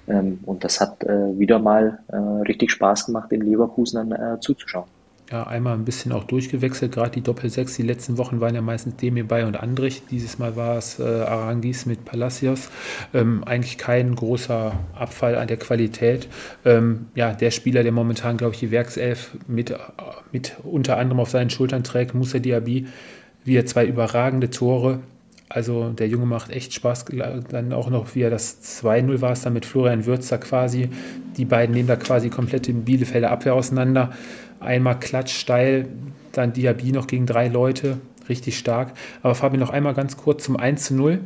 ähm, und das hat äh, wieder mal äh, richtig Spaß gemacht, den Leverkusen dann äh, zuzuschauen. Ja, einmal ein bisschen auch durchgewechselt, gerade die Doppel-6. Die letzten Wochen waren ja meistens Demir Bay und Andrich. Dieses Mal war es äh, Arangis mit Palacios. Ähm, eigentlich kein großer Abfall an der Qualität. Ähm, ja, der Spieler, der momentan, glaube ich, die Werkself mit, mit unter anderem auf seinen Schultern trägt, Musa Diaby, wie er zwei überragende Tore also der Junge macht echt Spaß. Dann auch noch, wie er das 2-0 war es dann mit Florian Würzer quasi. Die beiden nehmen da quasi komplett im Bielefelder Abwehr auseinander. Einmal klatsch steil, dann Diaby noch gegen drei Leute. Richtig stark. Aber Fabian, noch einmal ganz kurz zum 1 0.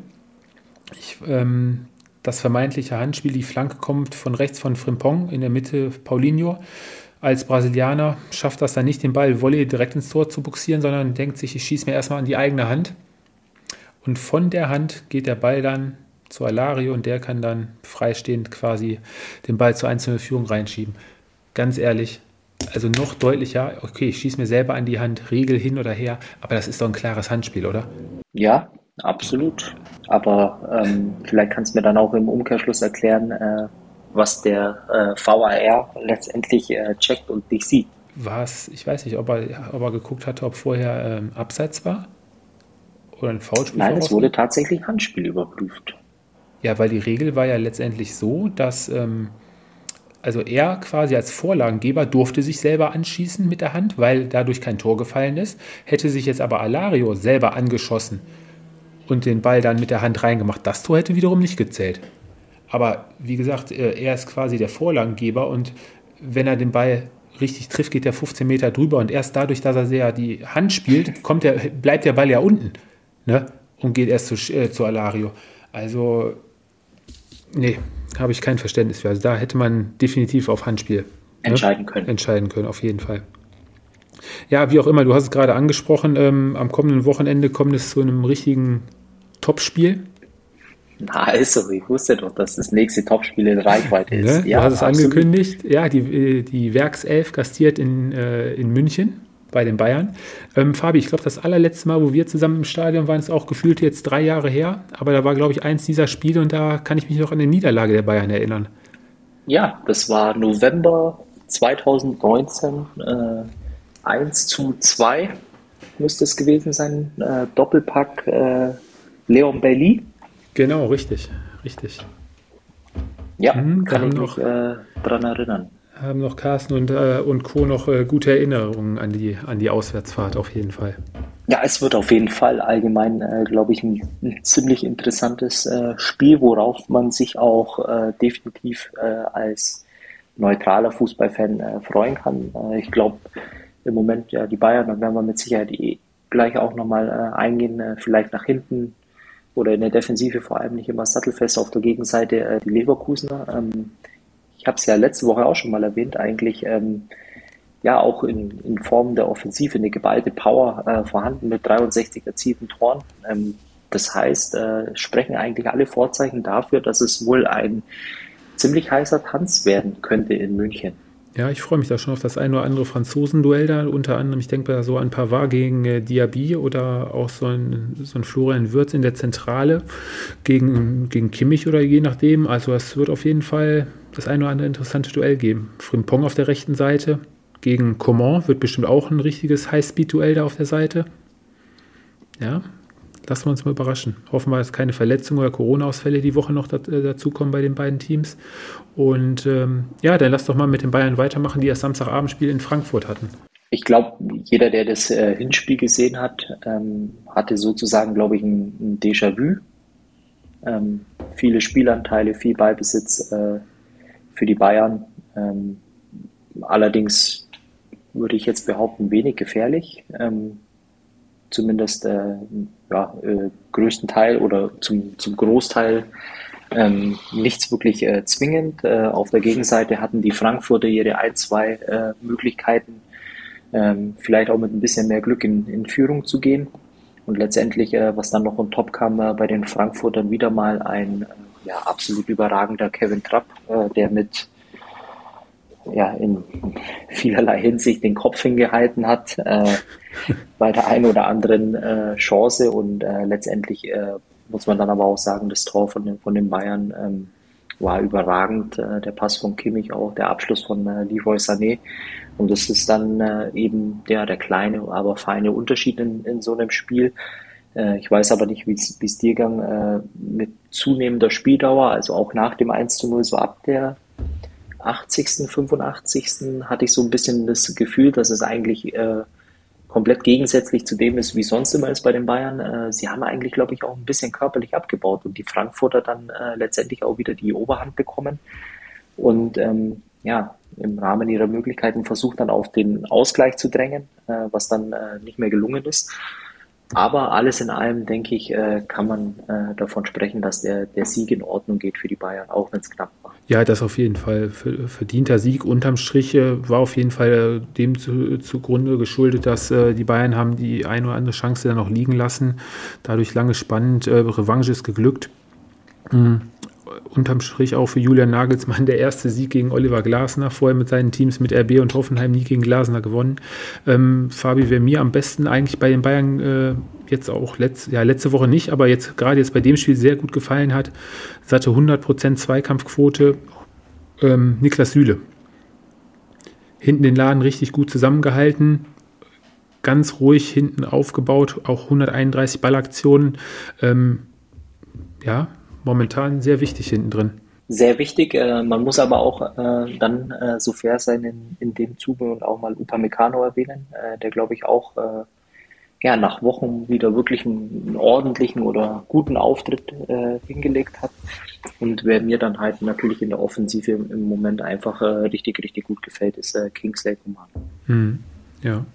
Ich, ähm, das vermeintliche Handspiel, die Flanke kommt von rechts von Frimpong, in der Mitte Paulinho. Als Brasilianer schafft das dann nicht, den Ball Volley direkt ins Tor zu buxieren, sondern denkt sich, ich schieße mir erstmal an die eigene Hand und von der Hand geht der Ball dann zu Alario und der kann dann freistehend quasi den Ball zur einzelnen Führung reinschieben. Ganz ehrlich, also noch deutlicher, okay, ich schieße mir selber an die Hand, Regel hin oder her, aber das ist doch ein klares Handspiel, oder? Ja, absolut. Aber ähm, vielleicht kannst du mir dann auch im Umkehrschluss erklären, äh, was der äh, VAR letztendlich äh, checkt und dich sieht. Was, ich weiß nicht, ob er, ob er geguckt hatte, ob vorher ähm, Abseits war oder ein Foulspiel? Nein, es wurde tatsächlich Handspiel überprüft. Ja, weil die Regel war ja letztendlich so, dass ähm, also er quasi als Vorlagengeber durfte sich selber anschießen mit der Hand, weil dadurch kein Tor gefallen ist. Hätte sich jetzt aber Alario selber angeschossen und den Ball dann mit der Hand reingemacht, das Tor hätte wiederum nicht gezählt. Aber wie gesagt, äh, er ist quasi der Vorlagengeber und wenn er den Ball richtig trifft, geht er 15 Meter drüber und erst dadurch, dass er sehr die Hand spielt, kommt der, bleibt der Ball ja unten ne? und geht erst zu, äh, zu Alario. Also, nee, habe ich kein Verständnis für. Also da hätte man definitiv auf Handspiel ne? entscheiden können. Entscheiden können, auf jeden Fall. Ja, wie auch immer, du hast es gerade angesprochen, ähm, am kommenden Wochenende kommt es zu einem richtigen Topspiel. Na, also, ich wusste doch, dass das nächste Topspiel in Reichweite ist. Ne? Ja, du hast es absolut. angekündigt. Ja, die, äh, die Werkself gastiert in, äh, in München bei den Bayern. Ähm, Fabi, ich glaube, das allerletzte Mal, wo wir zusammen im Stadion waren, ist auch gefühlt jetzt drei Jahre her. Aber da war, glaube ich, eins dieser Spiele und da kann ich mich noch an die Niederlage der Bayern erinnern. Ja, das war November 2019, äh, 1 zu 2 müsste es gewesen sein. Äh, Doppelpack äh, Leon Bailey. Genau, richtig, richtig. Ja, hm, kann ich mich äh, daran erinnern haben noch Carsten und, äh, und Co. noch äh, gute Erinnerungen an die, an die Auswärtsfahrt auf jeden Fall. Ja, es wird auf jeden Fall allgemein, äh, glaube ich, ein, ein, ziemlich interessantes äh, Spiel, worauf man sich auch äh, definitiv äh, als neutraler Fußballfan freuen kann. ich glaube, im Moment, ja, die Bayern, dann werden wir mit Sicherheit eh gleich auch nochmal eingehen, vielleicht nach hinten oder in der Defensive vor allem nicht immer sattelfest auf der Gegenseite die Leverkusener. Ähm, ich habe es ja letzte Woche auch schon mal erwähnt, eigentlich ähm, ja auch in, in Form der Offensive eine geballte Power äh, vorhanden mit 63 erzielten Toren. Ähm, das heißt, äh, sprechen eigentlich alle Vorzeichen dafür, dass es wohl ein ziemlich heißer Tanz werden könnte in München. Ja, ich freue mich da schon auf das ein oder andere Franzosen-Duell da. Unter anderem, ich denke da so an Pavard gegen äh, Diaby oder auch so ein, so ein Florian Würz in der Zentrale gegen, gegen Kimmich oder je nachdem. Also es wird auf jeden Fall das ein oder andere interessante Duell geben. Frimpong auf der rechten Seite gegen Coman wird bestimmt auch ein richtiges High-Speed-Duell da auf der Seite. Ja, lassen wir uns mal überraschen. Hoffen wir, dass keine Verletzungen oder Corona-Ausfälle die Woche noch äh, dazukommen bei den beiden Teams. Und ähm, ja, dann lass doch mal mit den Bayern weitermachen, die das Samstagabendspiel in Frankfurt hatten. Ich glaube, jeder, der das äh, Hinspiel gesehen hat, ähm, hatte sozusagen, glaube ich, ein, ein Déjà-vu. Ähm, viele Spielanteile, viel Ballbesitz äh, für die Bayern. Ähm, allerdings würde ich jetzt behaupten, wenig gefährlich. Ähm, zumindest äh, ja, äh, größten Teil oder zum, zum Großteil ähm, nichts wirklich äh, zwingend. Äh, auf der Gegenseite hatten die Frankfurter ihre ein, zwei äh, Möglichkeiten, ähm, vielleicht auch mit ein bisschen mehr Glück in, in Führung zu gehen. Und letztendlich, äh, was dann noch on top kam, äh, bei den Frankfurtern wieder mal ein äh, ja, absolut überragender Kevin Trapp, äh, der mit ja, in vielerlei Hinsicht den Kopf hingehalten hat äh, bei der einen oder anderen äh, Chance und äh, letztendlich äh, muss man dann aber auch sagen, das Tor von den, von den Bayern ähm, war überragend, äh, der Pass von Kimmich auch, der Abschluss von äh, Leroy Sané und das ist dann äh, eben der, der kleine, aber feine Unterschied in, in so einem Spiel. Äh, ich weiß aber nicht, wie es dir ging äh, mit zunehmender Spieldauer, also auch nach dem 1 zu 0, so ab der 80., 85. hatte ich so ein bisschen das Gefühl, dass es eigentlich äh, komplett gegensätzlich zu dem ist, wie sonst immer ist bei den Bayern. Äh, sie haben eigentlich, glaube ich, auch ein bisschen körperlich abgebaut und die Frankfurter dann äh, letztendlich auch wieder die Oberhand bekommen und ähm, ja, im Rahmen ihrer Möglichkeiten versucht dann auf den Ausgleich zu drängen, äh, was dann äh, nicht mehr gelungen ist. Aber alles in allem, denke ich, äh, kann man äh, davon sprechen, dass der, der Sieg in Ordnung geht für die Bayern, auch wenn es knapp war. Ja, das auf jeden Fall. Verdienter Sieg unterm Strich äh, war auf jeden Fall dem zu, zugrunde geschuldet, dass die Bayern haben die eine oder andere Chance dann noch liegen lassen. Dadurch lange spannend. Revanche ist geglückt. Mhm unterm Strich auch für Julian Nagelsmann der erste Sieg gegen Oliver Glasner, vorher mit seinen Teams mit RB und Hoffenheim nie gegen Glasner gewonnen. Ähm, Fabi, wer mir am besten eigentlich bei den Bayern äh, jetzt auch letzt, ja, letzte Woche nicht, aber jetzt gerade jetzt bei dem Spiel sehr gut gefallen hat, satte 100% Zweikampfquote, ähm, Niklas Süle. Hinten den Laden richtig gut zusammengehalten, ganz ruhig hinten aufgebaut, auch 131 Ballaktionen. Ähm, ja, momentan sehr wichtig hinten drin. Sehr wichtig. Äh, man muss aber auch äh, dann äh, so fair sein in, in dem Zuge und auch mal Upamecano erwähnen, äh, der glaube ich auch äh, ja, nach Wochen wieder wirklich einen, ordentlichen oder guten Auftritt äh, hingelegt hat. Und wer mir dann halt natürlich in der Offensive im, im Moment einfach richtig, richtig gut gefällt, ist Kingsley Coman. Hm, ja.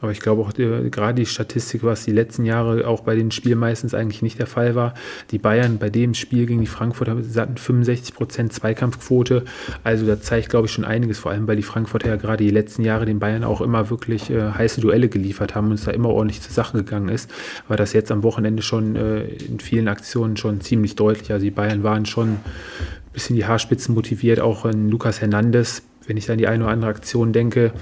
Aber ich glaube auch die, gerade die Statistik, was die letzten Jahre auch bei den Spielen meistens eigentlich nicht der Fall war. Die Bayern bei dem Spiel gegen die Frankfurter hatten 65 Prozent Zweikampfquote. Also da zeigt, glaube ich, schon einiges, vor allem weil die Frankfurter ja gerade die letzten Jahre den Bayern auch immer wirklich äh, heiße Duelle geliefert haben und es da immer ordentlich zur Sache gegangen ist. War das jetzt am Wochenende schon äh, in vielen Aktionen schon ziemlich deutlich. Also die Bayern waren schon ein bisschen die Haarspitzen motiviert, auch in Lukas Hernandez, wenn ich an die eine oder andere Aktion denke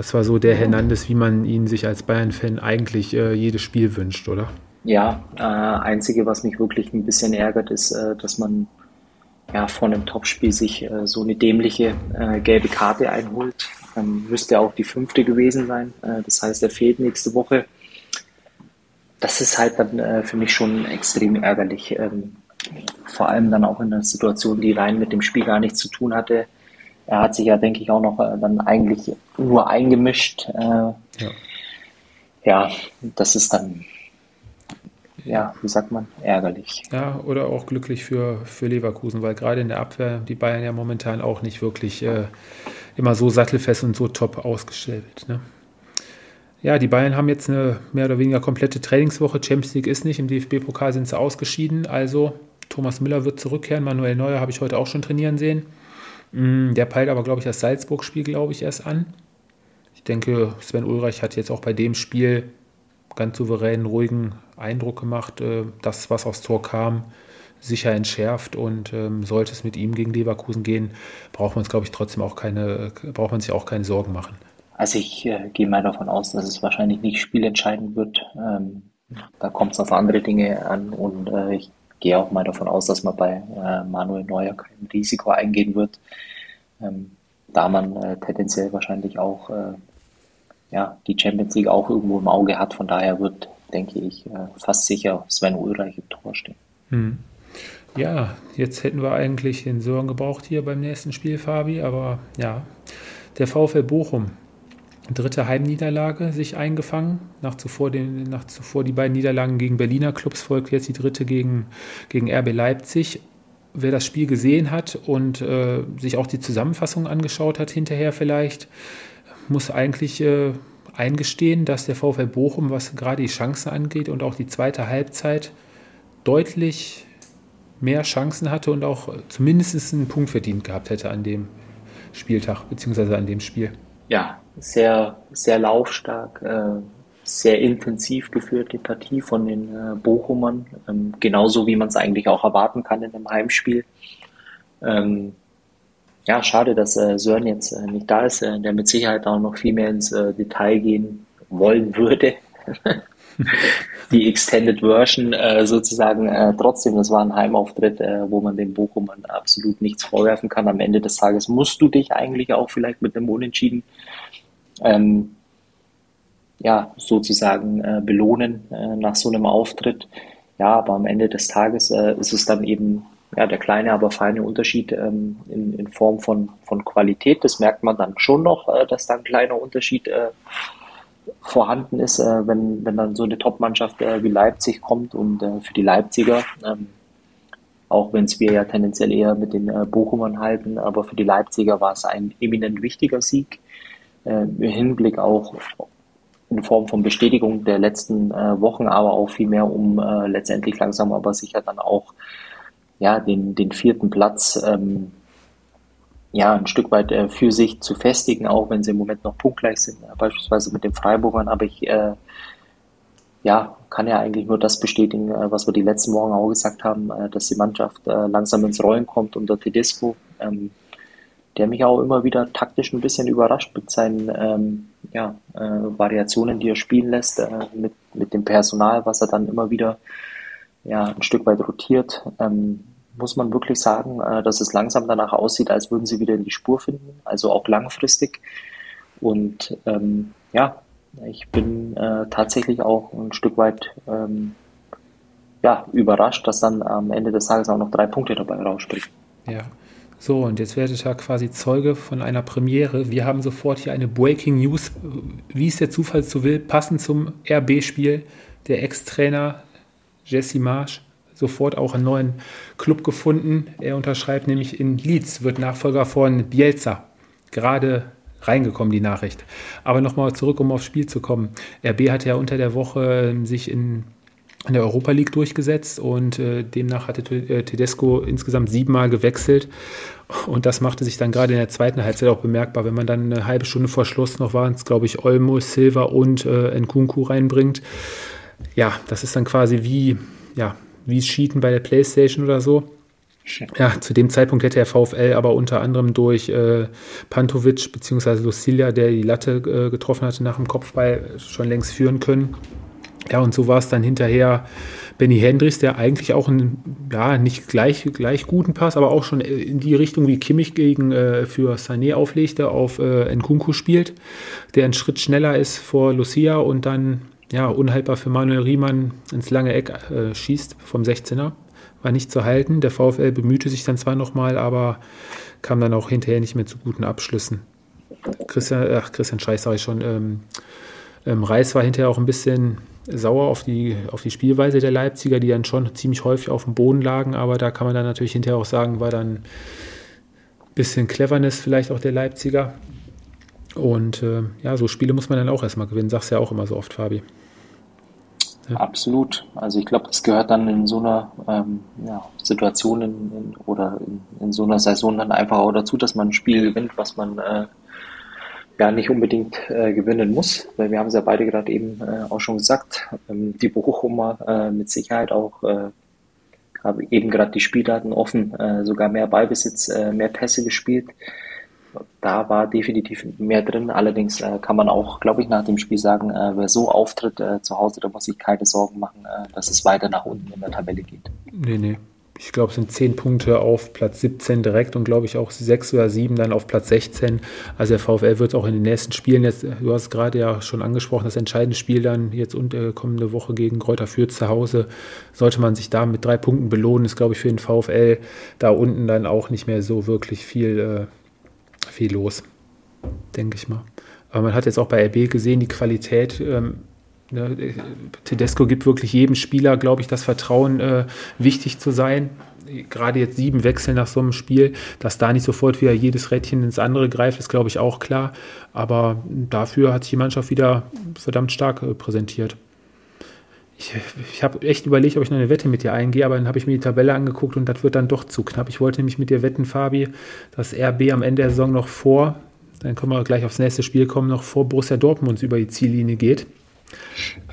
das war so der Hernandez, wie man ihn sich als Bayern-Fan eigentlich äh, jedes Spiel wünscht, oder? Ja, äh, einzige, was mich wirklich ein bisschen ärgert, ist, äh, dass man ja vor einem Topspiel sich äh, so eine dämliche äh, gelbe Karte einholt. Ähm, müsste auch die fünfte gewesen sein. Äh, das heißt, er fehlt nächste Woche. Das ist halt dann äh, für mich schon extrem ärgerlich. Ähm, vor allem dann auch in einer Situation, die rein mit dem Spiel gar nichts zu tun hatte er hat sich ja, denke ich, auch noch äh, dann eigentlich nur eingemischt. Äh, ja. ja, das ist dann, ja, wie sagt man, ärgerlich. Ja, oder auch glücklich für, für Leverkusen, weil gerade in der Abwehr die Bayern ja momentan auch nicht wirklich äh, immer so sattelfest und so top ausgestellt. Ne? Ja, die Bayern haben jetzt eine mehr oder weniger komplette Trainingswoche. Champions League ist nicht, im DFB-Pokal sind sie ausgeschieden. Also Thomas Müller wird zurückkehren. Manuel Neuer habe ich heute auch schon trainieren sehen. Mm, der peilt aber, glaube ich, das Salzburg-Spiel, glaube ich, erst an. Ich denke, Sven Ulreich hat jetzt auch bei dem Spiel ganz souveränen, ruhigen Eindruck gemacht. Äh, das, was aufs Tor kam, sicher entschärft und ähm, sollte es mit ihm gegen Leverkusen gehen, braucht man es, glaube ich, trotzdem auch keine, braucht man sich auch keine Sorgen machen. Also ich äh, gehe mal davon aus, dass es wahrscheinlich nicht spielentscheidend wird. Ähm, da kommt es auf andere Dinge an und äh, ich gehe auch mal davon aus, dass man bei äh, Manuel Neuer kein Risiko eingehen wird, ähm, da man äh, tendenziell wahrscheinlich auch äh, ja, die Champions League auch irgendwo im Auge hat. Von daher wird, denke ich, äh, fast sicher Sven Ulreich im Tor stehen. Hm. Ja, jetzt hätten wir eigentlich den Sören gebraucht hier beim nächsten Spiel, Fabi, aber ja, der VfL Bochum dritte Heimniederlage sich eingefangen. Nach zuvor, den, nach zuvor die beiden Niederlagen gegen Berliner Clubs folgt jetzt die dritte gegen, gegen RB Leipzig. Wer das Spiel gesehen hat und äh, sich auch die Zusammenfassung angeschaut hat hinterher vielleicht, muss eigentlich äh, eingestehen, dass der VfL Bochum, was gerade die Chancen angeht und auch die zweite Halbzeit, deutlich mehr Chancen hatte und auch zumindest einen Punkt verdient gehabt hätte an dem Spieltag, beziehungsweise an dem Spiel. Ja, sehr, sehr laufstark, äh, sehr intensiv geführte Partie von den äh, Bochumern, ähm, genauso wie man es eigentlich auch erwarten kann in einem Heimspiel. Ähm, ja, schade, dass äh, Sören jetzt äh, nicht da ist, äh, der mit Sicherheit auch noch viel mehr ins äh, Detail gehen wollen würde. die Extended Version äh, sozusagen äh, trotzdem, das war ein Heimauftritt, äh, wo man den Bochumern absolut nichts vorwerfen kann. Am Ende des Tages musst du dich eigentlich auch vielleicht mit einem Unentschieden ähm, ja, sozusagen äh, belohnen äh, nach so einem Auftritt. Ja, aber am Ende des Tages äh, ist es dann eben ja, der kleine, aber feine Unterschied ähm, in, in Form von, von Qualität. Das merkt man dann schon noch, äh, dass da ein kleiner Unterschied äh, vorhanden ist, äh, wenn, wenn dann so eine Top-Mannschaft äh, wie Leipzig kommt und äh, für die Leipziger, ähm, auch wenn es wir ja tendenziell eher mit den äh, Bochumern halten, aber für die Leipziger war es ein eminent wichtiger Sieg äh, im Hinblick auch in Form von Bestätigung der letzten äh, Wochen, aber auch vielmehr um letztendlich langsam aber sicher dann auch ja, den, den vierten Platz ähm, ja, ein Stück weit äh, für sich zu festigen, auch wenn sie im Moment noch punktgleich sind, äh, beispielsweise mit den Freiburgern. Aber ich äh, ja, kann ja eigentlich nur das bestätigen, äh, was wir die letzten Wochen auch gesagt haben, äh, dass die Mannschaft äh, langsam ins Rollen kommt unter Tedesco. Ähm, der mich auch immer wieder taktisch ein bisschen überrascht mit seinen ähm, ja, Variationen, die er spielen lässt, mit, mit dem Personal, was er dann immer wieder ja, ein Stück weit rotiert. Ähm, muss man wirklich sagen, äh, dass es langsam danach aussieht, als würden sie wieder in die Spur finden, also auch langfristig. Und ähm, ja, ich bin äh, tatsächlich auch ein Stück weit ähm, ja, überrascht, dass dann am Ende des Tages auch noch drei Punkte dabei rausspringen. Ja, so, und jetzt werdet ihr quasi Zeuge von einer Premiere. Wir haben sofort hier eine Breaking News, wie es der Zufall so will, passend zum RB-Spiel. Der Ex-Trainer Jesse Marsch sofort auch einen neuen Club gefunden. Er unterschreibt nämlich in Leeds, wird Nachfolger von Bielsa. Gerade reingekommen, die Nachricht. Aber nochmal zurück, um aufs Spiel zu kommen. RB hat ja unter der Woche sich in in der Europa League durchgesetzt und äh, demnach hatte äh, Tedesco insgesamt siebenmal gewechselt und das machte sich dann gerade in der zweiten Halbzeit auch bemerkbar, wenn man dann eine halbe Stunde vor Schluss noch waren es, glaube ich, Olmo, Silva und äh, Nkunku reinbringt. Ja, das ist dann quasi wie, ja, wie Cheaten bei der Playstation oder so. Ja, zu dem Zeitpunkt hätte der VfL aber unter anderem durch äh, Pantovic bzw. Lucilia, der die Latte äh, getroffen hatte nach dem Kopfball, schon längst führen können. Ja, und so war es dann hinterher Benny Hendricks, der eigentlich auch einen, ja, nicht gleich, gleich guten Pass, aber auch schon in die Richtung, wie Kimmich gegen äh, für Sané auflegte, auf äh, Nkunku spielt, der einen Schritt schneller ist vor Lucia und dann, ja, unhaltbar für Manuel Riemann ins lange Eck äh, schießt vom 16er. War nicht zu halten. Der VfL bemühte sich dann zwar nochmal, aber kam dann auch hinterher nicht mehr zu guten Abschlüssen. Christian, ach, Christian Scheiß sage ich schon, ähm, ähm, Reis war hinterher auch ein bisschen sauer auf die, auf die Spielweise der Leipziger, die dann schon ziemlich häufig auf dem Boden lagen, aber da kann man dann natürlich hinterher auch sagen, war dann ein bisschen Cleverness vielleicht auch der Leipziger. Und äh, ja, so Spiele muss man dann auch erstmal gewinnen, sagst ja auch immer so oft, Fabi. Ja. Absolut. Also ich glaube, das gehört dann in so einer ähm, ja, Situation in, in, oder in, in, so einer Saison dann einfach auch dazu, dass man ein Spiel gewinnt, was man äh, ja nicht unbedingt äh, gewinnen muss, weil wir haben es ja beide gerade eben äh, auch schon gesagt, ähm, die Bochumer äh, mit Sicherheit auch äh, eben gerade die Spieldaten offen, äh, sogar mehr Ballbesitz, äh, mehr Pässe gespielt. Da war definitiv mehr drin. Allerdings äh, kann man auch, glaube ich, nach dem Spiel sagen, äh, wer so auftritt äh, zu Hause, da muss sich keine Sorgen machen, äh, dass es weiter nach unten in der Tabelle geht. Nee, nee. Ich glaube, es sind zehn Punkte auf Platz 17 direkt und glaube ich auch sechs oder sieben dann auf Platz 16. Also der VfL wird auch in den nächsten Spielen jetzt, du hast gerade ja schon angesprochen, das entscheidende Spiel dann jetzt und äh, kommende Woche gegen Kräuter Fürth zu Hause, sollte man sich da mit drei Punkten belohnen, ist glaube ich für den VfL da unten dann auch nicht mehr so wirklich viel, äh, viel los, denke ich mal. Aber man hat jetzt auch bei RB gesehen, die Qualität ähm, Ne, Tedesco gibt wirklich jedem Spieler, glaube ich, das Vertrauen, äh, wichtig zu sein. Gerade jetzt sieben Wechsel nach so einem Spiel, dass da nicht sofort wieder jedes Rädchen ins andere greift, ist, glaube ich, auch klar. Aber dafür hat sich die Mannschaft wieder verdammt stark äh, präsentiert. Ich, ich habe echt überlegt, ob ich noch eine Wette mit dir eingehe, aber dann habe ich mir die Tabelle angeguckt und das wird dann doch zu knapp. Ich wollte nämlich mit dir wetten, Fabi, dass RB am Ende der Saison noch vor, dann können wir gleich aufs nächste Spiel kommen, noch vor Borussia Dortmund über die Ziellinie geht.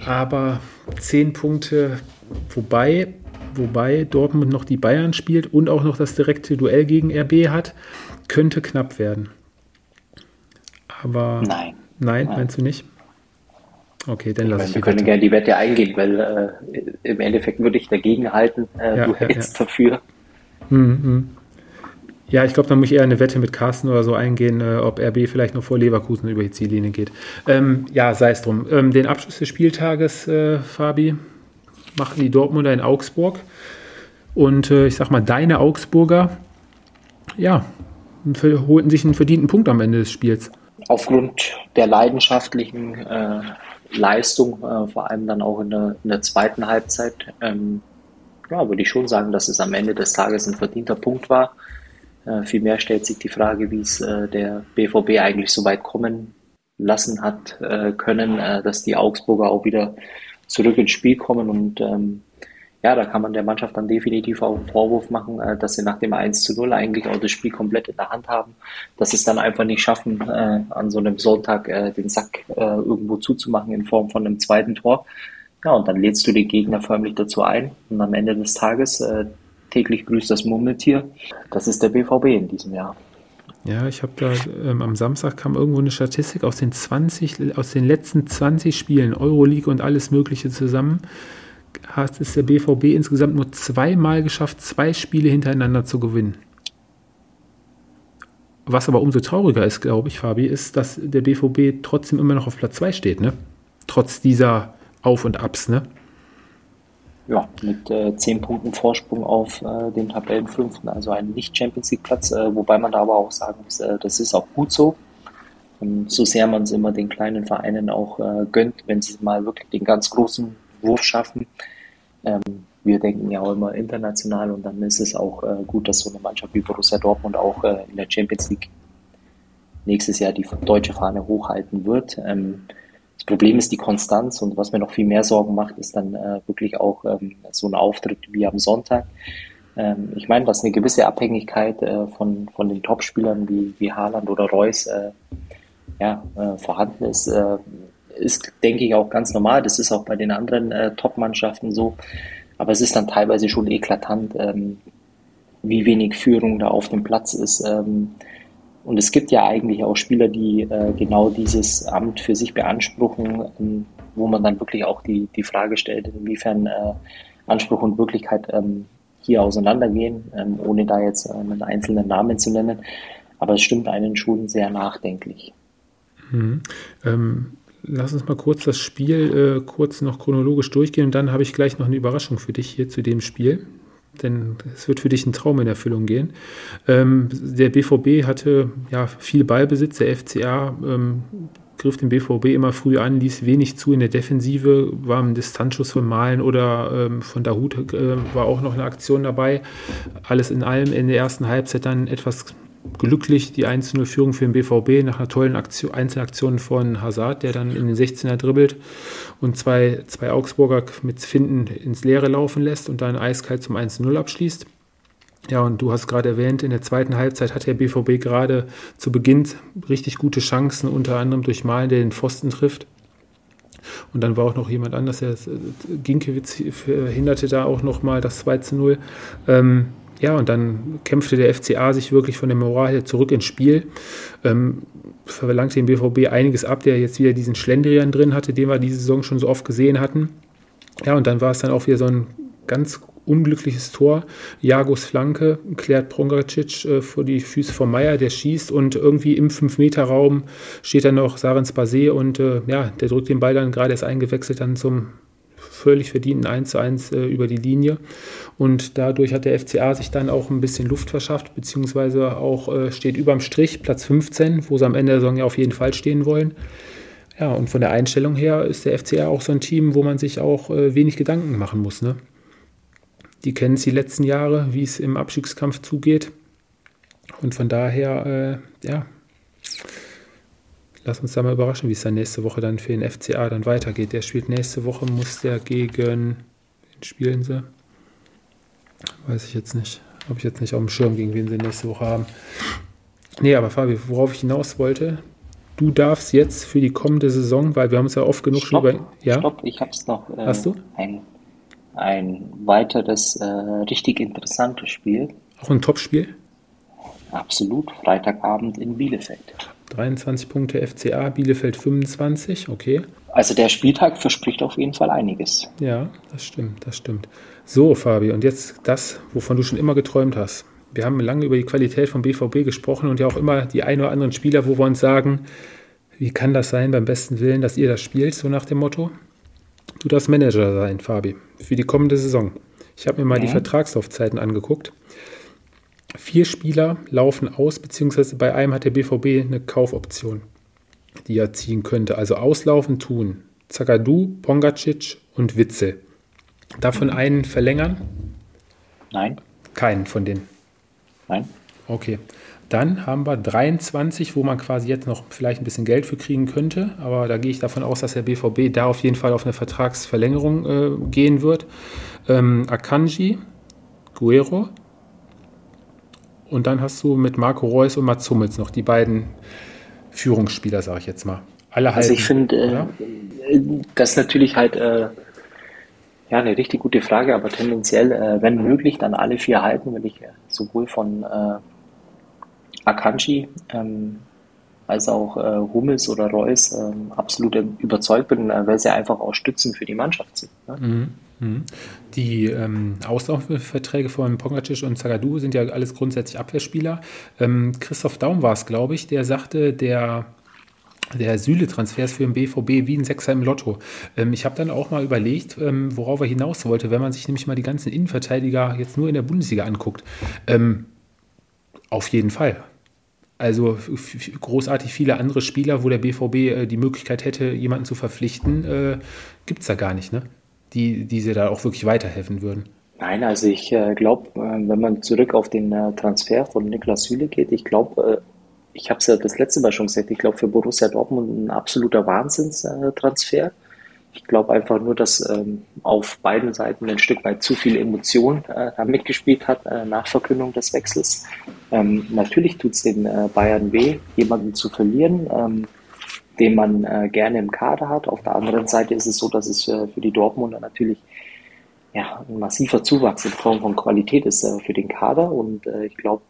Aber zehn Punkte, wobei, wobei Dortmund noch die Bayern spielt und auch noch das direkte Duell gegen RB hat, könnte knapp werden. Aber nein. Nein, nein. meinst du nicht? Okay, dann lasse ich, ich Wir können gerne die Wette eingehen, weil äh, im Endeffekt würde ich dagegen halten. Äh, ja, du ja, hältst ja. dafür. Hm, hm. Ja, ich glaube, da muss ich eher eine Wette mit Carsten oder so eingehen, äh, ob RB vielleicht noch vor Leverkusen über die Ziellinie geht. Ähm, ja, sei es drum. Ähm, den Abschluss des Spieltages, äh, Fabi, machten die Dortmunder in Augsburg. Und äh, ich sag mal, deine Augsburger, ja, holten sich einen verdienten Punkt am Ende des Spiels. Aufgrund der leidenschaftlichen äh, Leistung, äh, vor allem dann auch in der, in der zweiten Halbzeit, ähm, ja, würde ich schon sagen, dass es am Ende des Tages ein verdienter Punkt war. Äh, vielmehr stellt sich die Frage, wie es äh, der BVB eigentlich so weit kommen lassen hat äh, können, äh, dass die Augsburger auch wieder zurück ins Spiel kommen. Und ähm, ja, da kann man der Mannschaft dann definitiv auch einen Vorwurf machen, äh, dass sie nach dem 1 zu 0 eigentlich auch das Spiel komplett in der Hand haben, dass sie es dann einfach nicht schaffen, äh, an so einem Sonntag äh, den Sack äh, irgendwo zuzumachen in Form von einem zweiten Tor. Ja, und dann lädst du den Gegner förmlich dazu ein. Und am Ende des Tages äh, täglich grüßt das Murmeltier. Das ist der BVB in diesem Jahr. Ja, ich habe da ähm, am Samstag kam irgendwo eine Statistik aus den 20, aus den letzten 20 Spielen, Euroleague und alles Mögliche zusammen, hat es der BVB insgesamt nur zweimal geschafft, zwei Spiele hintereinander zu gewinnen. Was aber umso trauriger ist, glaube ich, Fabi, ist, dass der BVB trotzdem immer noch auf Platz 2 steht, ne? Trotz dieser Auf und Abs, ne? ja, mit äh, zehn Punkten Vorsprung auf äh, den Tabellenfünften, also einen Nicht-Champions League-Platz, äh, wobei man da aber auch sagen muss, äh, das ist auch gut so. Und so sehr man es immer den kleinen Vereinen auch äh, gönnt, wenn sie mal wirklich den ganz großen Wurf schaffen. Ähm, wir denken ja auch immer international und dann ist es auch äh, gut, dass so eine Mannschaft wie Borussia Dortmund auch äh, in der Champions League nächstes Jahr die deutsche Fahne hochhalten wird. Ähm, das Problem ist die Konstanz und was mir noch viel mehr Sorgen macht, ist dann äh, wirklich auch ähm, so ein Auftritt wie am Sonntag. Ähm, ich meine, dass eine gewisse Abhängigkeit äh, von, von den Topspielern wie, wie Haaland oder Reus äh, ja, äh, vorhanden ist, äh, ist, denke ich, auch ganz normal. Das ist auch bei den anderen äh, Top-Mannschaften so. Aber es ist dann teilweise schon eklatant, ähm, wie wenig Führung da auf dem Platz ist. Ähm, und es gibt ja eigentlich auch Spieler, die äh, genau dieses Amt für sich beanspruchen, ähm, wo man dann wirklich auch die, die Frage stellt, inwiefern äh, Anspruch und Wirklichkeit ähm, hier auseinandergehen, ähm, ohne da jetzt einen einzelnen Namen zu nennen. Aber es stimmt einen schon sehr nachdenklich. Mhm. Ähm, lass uns mal kurz das Spiel äh, kurz noch chronologisch durchgehen und dann habe ich gleich noch eine Überraschung für dich hier zu dem Spiel denn es wird für dich ein Traum in Erfüllung gehen. Ähm, der BVB hatte ja viel Ballbesitz, der FCA ähm, griff den BVB immer früh an, ließ wenig zu in der Defensive, war ein Distanzschuss von Malen oder ähm, von Dahut äh, war auch noch eine Aktion dabei. Alles in allem in der ersten Halbzeit dann etwas glücklich die 1-0-Führung für den BVB nach einer tollen Aktion, Einzelaktion von Hazard, der dann in den 16er dribbelt und zwei, zwei Augsburger mit Finden ins Leere laufen lässt und dann eiskalt zum 1-0 abschließt. Ja, und du hast gerade erwähnt, in der zweiten Halbzeit hat der BVB gerade zu Beginn richtig gute Chancen, unter anderem durch Malen, der den Pfosten trifft. Und dann war auch noch jemand anders, der Ginkiewicz verhinderte da auch nochmal das 2 zu 0. Ähm, ja, und dann kämpfte der FCA sich wirklich von der Moral her zurück ins Spiel. Ähm, verlangte dem BVB einiges ab, der jetzt wieder diesen Schlendrian drin hatte, den wir diese Saison schon so oft gesehen hatten. Ja, und dann war es dann auch wieder so ein ganz unglückliches Tor. Jagos Flanke klärt Prongacic äh, vor die Füße von Meier, der schießt und irgendwie im 5-Meter-Raum steht dann noch Sarens Basé und äh, ja, der drückt den Ball dann gerade erst eingewechselt dann zum völlig verdienten 1 zu 1 äh, über die Linie. Und dadurch hat der FCA sich dann auch ein bisschen Luft verschafft, beziehungsweise auch äh, steht überm Strich, Platz 15, wo sie am Ende der Saison ja auf jeden Fall stehen wollen. Ja, und von der Einstellung her ist der FCA auch so ein Team, wo man sich auch äh, wenig Gedanken machen muss. Ne? Die kennen es die letzten Jahre, wie es im Abstiegskampf zugeht. Und von daher, äh, ja, lass uns da mal überraschen, wie es dann nächste Woche dann für den FCA dann weitergeht. Der spielt nächste Woche, muss der gegen, wen spielen sie? Weiß ich jetzt nicht. Habe ich jetzt nicht auf dem Schirm, gegen wen sie nächste Woche haben. Nee, aber Fabi, worauf ich hinaus wollte, du darfst jetzt für die kommende Saison, weil wir haben es ja oft genug Stopp, schon über. Ja? Stopp, ich habe es noch. Äh, Hast du? Ein, ein weiteres äh, richtig interessantes Spiel. Auch ein Topspiel? Absolut. Freitagabend in Bielefeld. 23 Punkte FCA, Bielefeld 25, okay. Also der Spieltag verspricht auf jeden Fall einiges. Ja, das stimmt, das stimmt. So, Fabi, und jetzt das, wovon du schon immer geträumt hast. Wir haben lange über die Qualität vom BVB gesprochen und ja auch immer die ein oder anderen Spieler, wo wir uns sagen, wie kann das sein beim besten Willen, dass ihr das spielt, so nach dem Motto? Du darfst Manager sein, Fabi, für die kommende Saison. Ich habe mir mal ja. die Vertragslaufzeiten angeguckt. Vier Spieler laufen aus, beziehungsweise bei einem hat der BVB eine Kaufoption, die er ziehen könnte. Also auslaufen tun Zagadou, Pongacic und Witzel. Davon einen verlängern? Nein. Keinen von denen? Nein. Okay. Dann haben wir 23, wo man quasi jetzt noch vielleicht ein bisschen Geld für kriegen könnte. Aber da gehe ich davon aus, dass der BVB da auf jeden Fall auf eine Vertragsverlängerung äh, gehen wird. Ähm, Akanji, Guerrero, und dann hast du mit Marco Reus und Mats Hummels noch die beiden Führungsspieler, sage ich jetzt mal. Alle also ich finde, äh, das ist natürlich halt äh, ja eine richtig gute Frage, aber tendenziell, äh, wenn möglich, dann alle vier halten, weil ich äh, sowohl von äh, Akanji ähm, als auch äh, Hummels oder Reus ähm, absolut überzeugt bin, weil sie einfach auch Stützen für die Mannschaft sind. Ne? Mhm. Mhm. Die ähm, Auslaufverträge von Pongacic und Zagadou sind ja alles grundsätzlich Abwehrspieler. Ähm, Christoph Daum war es, glaube ich, der sagte, der der Süle-Transfers für den BVB wie ein Sechser im Lotto. Ähm, ich habe dann auch mal überlegt, ähm, worauf er hinaus wollte, wenn man sich nämlich mal die ganzen Innenverteidiger jetzt nur in der Bundesliga anguckt. Ähm, auf jeden Fall. Also großartig viele andere Spieler, wo der BVB äh, die Möglichkeit hätte, jemanden zu verpflichten, äh, gibt es da gar nicht. Ne? Die, die sie da auch wirklich weiterhelfen würden? Nein, also ich äh, glaube, äh, wenn man zurück auf den äh, Transfer von Niklas Süle geht, ich glaube, äh, ich habe es ja das letzte Mal schon gesagt, ich glaube für Borussia Dortmund ein absoluter Wahnsinnstransfer. Ich glaube einfach nur, dass ähm, auf beiden Seiten ein Stück weit zu viel Emotion äh, mitgespielt hat äh, nach Verkündung des Wechsels. Ähm, natürlich tut es den äh, Bayern weh, jemanden zu verlieren. Ähm, den man äh, gerne im Kader hat. Auf der anderen Seite ist es so, dass es äh, für die Dortmunder natürlich ja, ein massiver Zuwachs in Form von Qualität ist äh, für den Kader und äh, ich glaube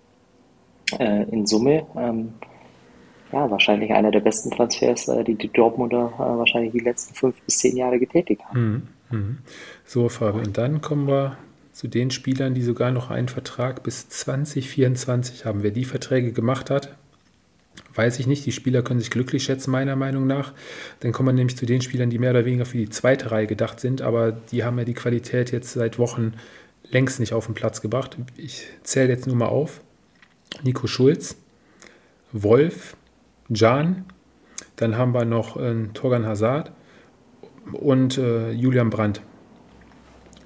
äh, in Summe ähm, ja, wahrscheinlich einer der besten Transfers, äh, die die Dortmunder wahrscheinlich die letzten fünf bis zehn Jahre getätigt haben. Mhm. Mhm. So, Fabi, und dann kommen wir zu den Spielern, die sogar noch einen Vertrag bis 2024 haben. Wer die Verträge gemacht hat, weiß ich nicht. Die Spieler können sich glücklich schätzen, meiner Meinung nach. Dann kommen wir nämlich zu den Spielern, die mehr oder weniger für die zweite Reihe gedacht sind, aber die haben ja die Qualität jetzt seit Wochen längst nicht auf den Platz gebracht. Ich zähle jetzt nur mal auf. Nico Schulz, Wolf, Jan, dann haben wir noch äh, Torgan Hazard und äh, Julian Brandt.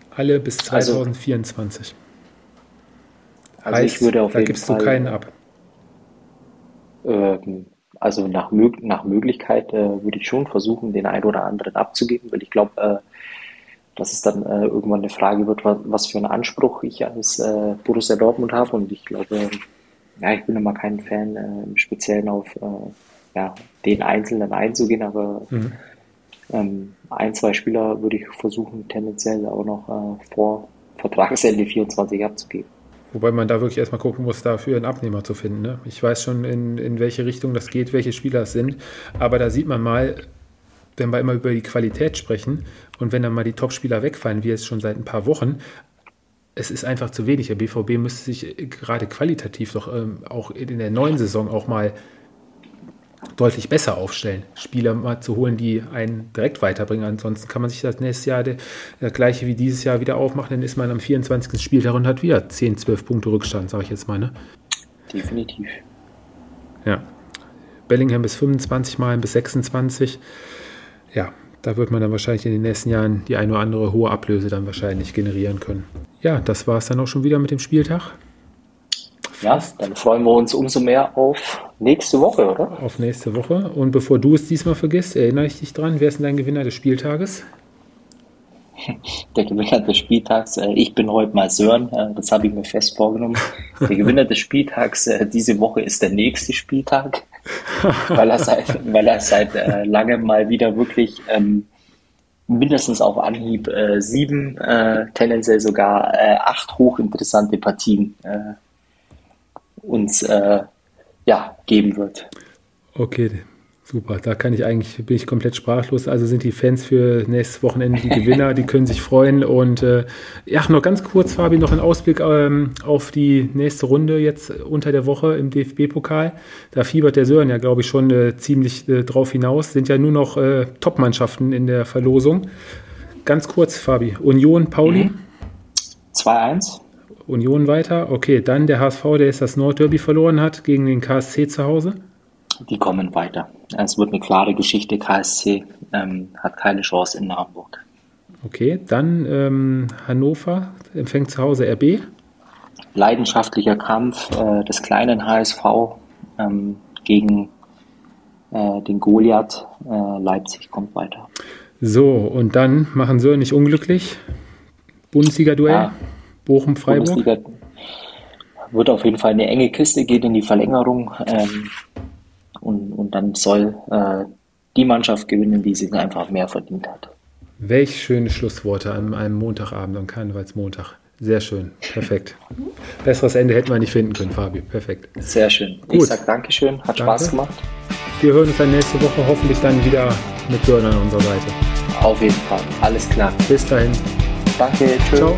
Alle bis 2024. Also, also heißt, ich würde auf da gibst Fall, du keinen ab. Ähm, also nach, Mög nach Möglichkeit äh, würde ich schon versuchen, den einen oder anderen abzugeben, weil ich glaube, äh, dass es dann äh, irgendwann eine Frage wird, was, was für einen Anspruch ich als äh, Borussia Dortmund habe. Und ich glaube, ja, ich bin immer kein Fan, äh, im Speziellen auf äh, ja, den Einzelnen einzugehen, aber mhm. ähm, ein, zwei Spieler würde ich versuchen, tendenziell auch noch vor Vertragsende 24 abzugeben. Wobei man da wirklich erstmal gucken muss, dafür einen Abnehmer zu finden. Ne? Ich weiß schon, in, in welche Richtung das geht, welche Spieler es sind. Aber da sieht man mal, wenn wir immer über die Qualität sprechen und wenn dann mal die Top-Spieler wegfallen, wie jetzt schon seit ein paar Wochen, es ist einfach zu wenig. Der BVB müsste sich gerade qualitativ doch ähm, auch in der neuen Saison auch mal deutlich besser aufstellen, Spieler mal zu holen, die einen direkt weiterbringen. Ansonsten kann man sich das nächste Jahr das gleiche wie dieses Jahr wieder aufmachen, dann ist man am 24. Spieltag und hat wieder 10, 12 Punkte Rückstand, sage ich jetzt mal. Ne? Definitiv. Ja. Bellingham bis 25 Mal bis 26. Ja, da wird man dann wahrscheinlich in den nächsten Jahren die eine oder andere hohe Ablöse dann wahrscheinlich generieren können. Ja, das war es dann auch schon wieder mit dem Spieltag. Ja, dann freuen wir uns umso mehr auf nächste Woche, oder? Auf nächste Woche. Und bevor du es diesmal vergisst, erinnere ich dich dran, wer ist denn dein Gewinner des Spieltages? Der Gewinner des Spieltags, äh, ich bin heute mal Sören, äh, das habe ich mir fest vorgenommen. Der Gewinner des Spieltags äh, diese Woche ist der nächste Spieltag, weil er seit, weil er seit langem mal wieder wirklich ähm, mindestens auf Anhieb äh, sieben, äh, tendenziell sogar äh, acht hochinteressante Partien uns äh, ja, geben wird. Okay, super. Da kann ich eigentlich, bin ich komplett sprachlos. Also sind die Fans für nächstes Wochenende die Gewinner, die können sich freuen. Und äh, ja, noch ganz kurz, Fabi, noch ein Ausblick ähm, auf die nächste Runde jetzt unter der Woche im DFB-Pokal. Da fiebert der Sören ja, glaube ich, schon äh, ziemlich äh, drauf hinaus. Sind ja nur noch äh, Top-Mannschaften in der Verlosung. Ganz kurz, Fabi. Union, Pauli. Mhm. 2-1. Union weiter. Okay, dann der HSV, der jetzt das Nordderby verloren hat gegen den KSC zu Hause. Die kommen weiter. Es wird eine klare Geschichte. KSC ähm, hat keine Chance in Hamburg. Okay, dann ähm, Hannover empfängt zu Hause RB. Leidenschaftlicher Kampf äh, des kleinen HSV ähm, gegen äh, den Goliath. Äh, Leipzig kommt weiter. So, und dann machen Sören nicht unglücklich. Bundesliga-Duell. Ja. Bochum-Freiburg? Wird auf jeden Fall eine enge Kiste, geht in die Verlängerung ähm, und, und dann soll äh, die Mannschaft gewinnen, die sich einfach mehr verdient hat. Welch schöne Schlussworte an einem Montagabend, am Karnevalsmontag. Sehr schön, perfekt. Besseres Ende hätten wir nicht finden können, Fabio. Perfekt. Sehr schön. Gut. Ich sage Dankeschön, hat Danke. Spaß gemacht. Wir hören uns dann nächste Woche hoffentlich dann wieder mit Sören an unserer Seite. Auf jeden Fall, alles klar. Bis dahin. Danke, tschüss. Ciao.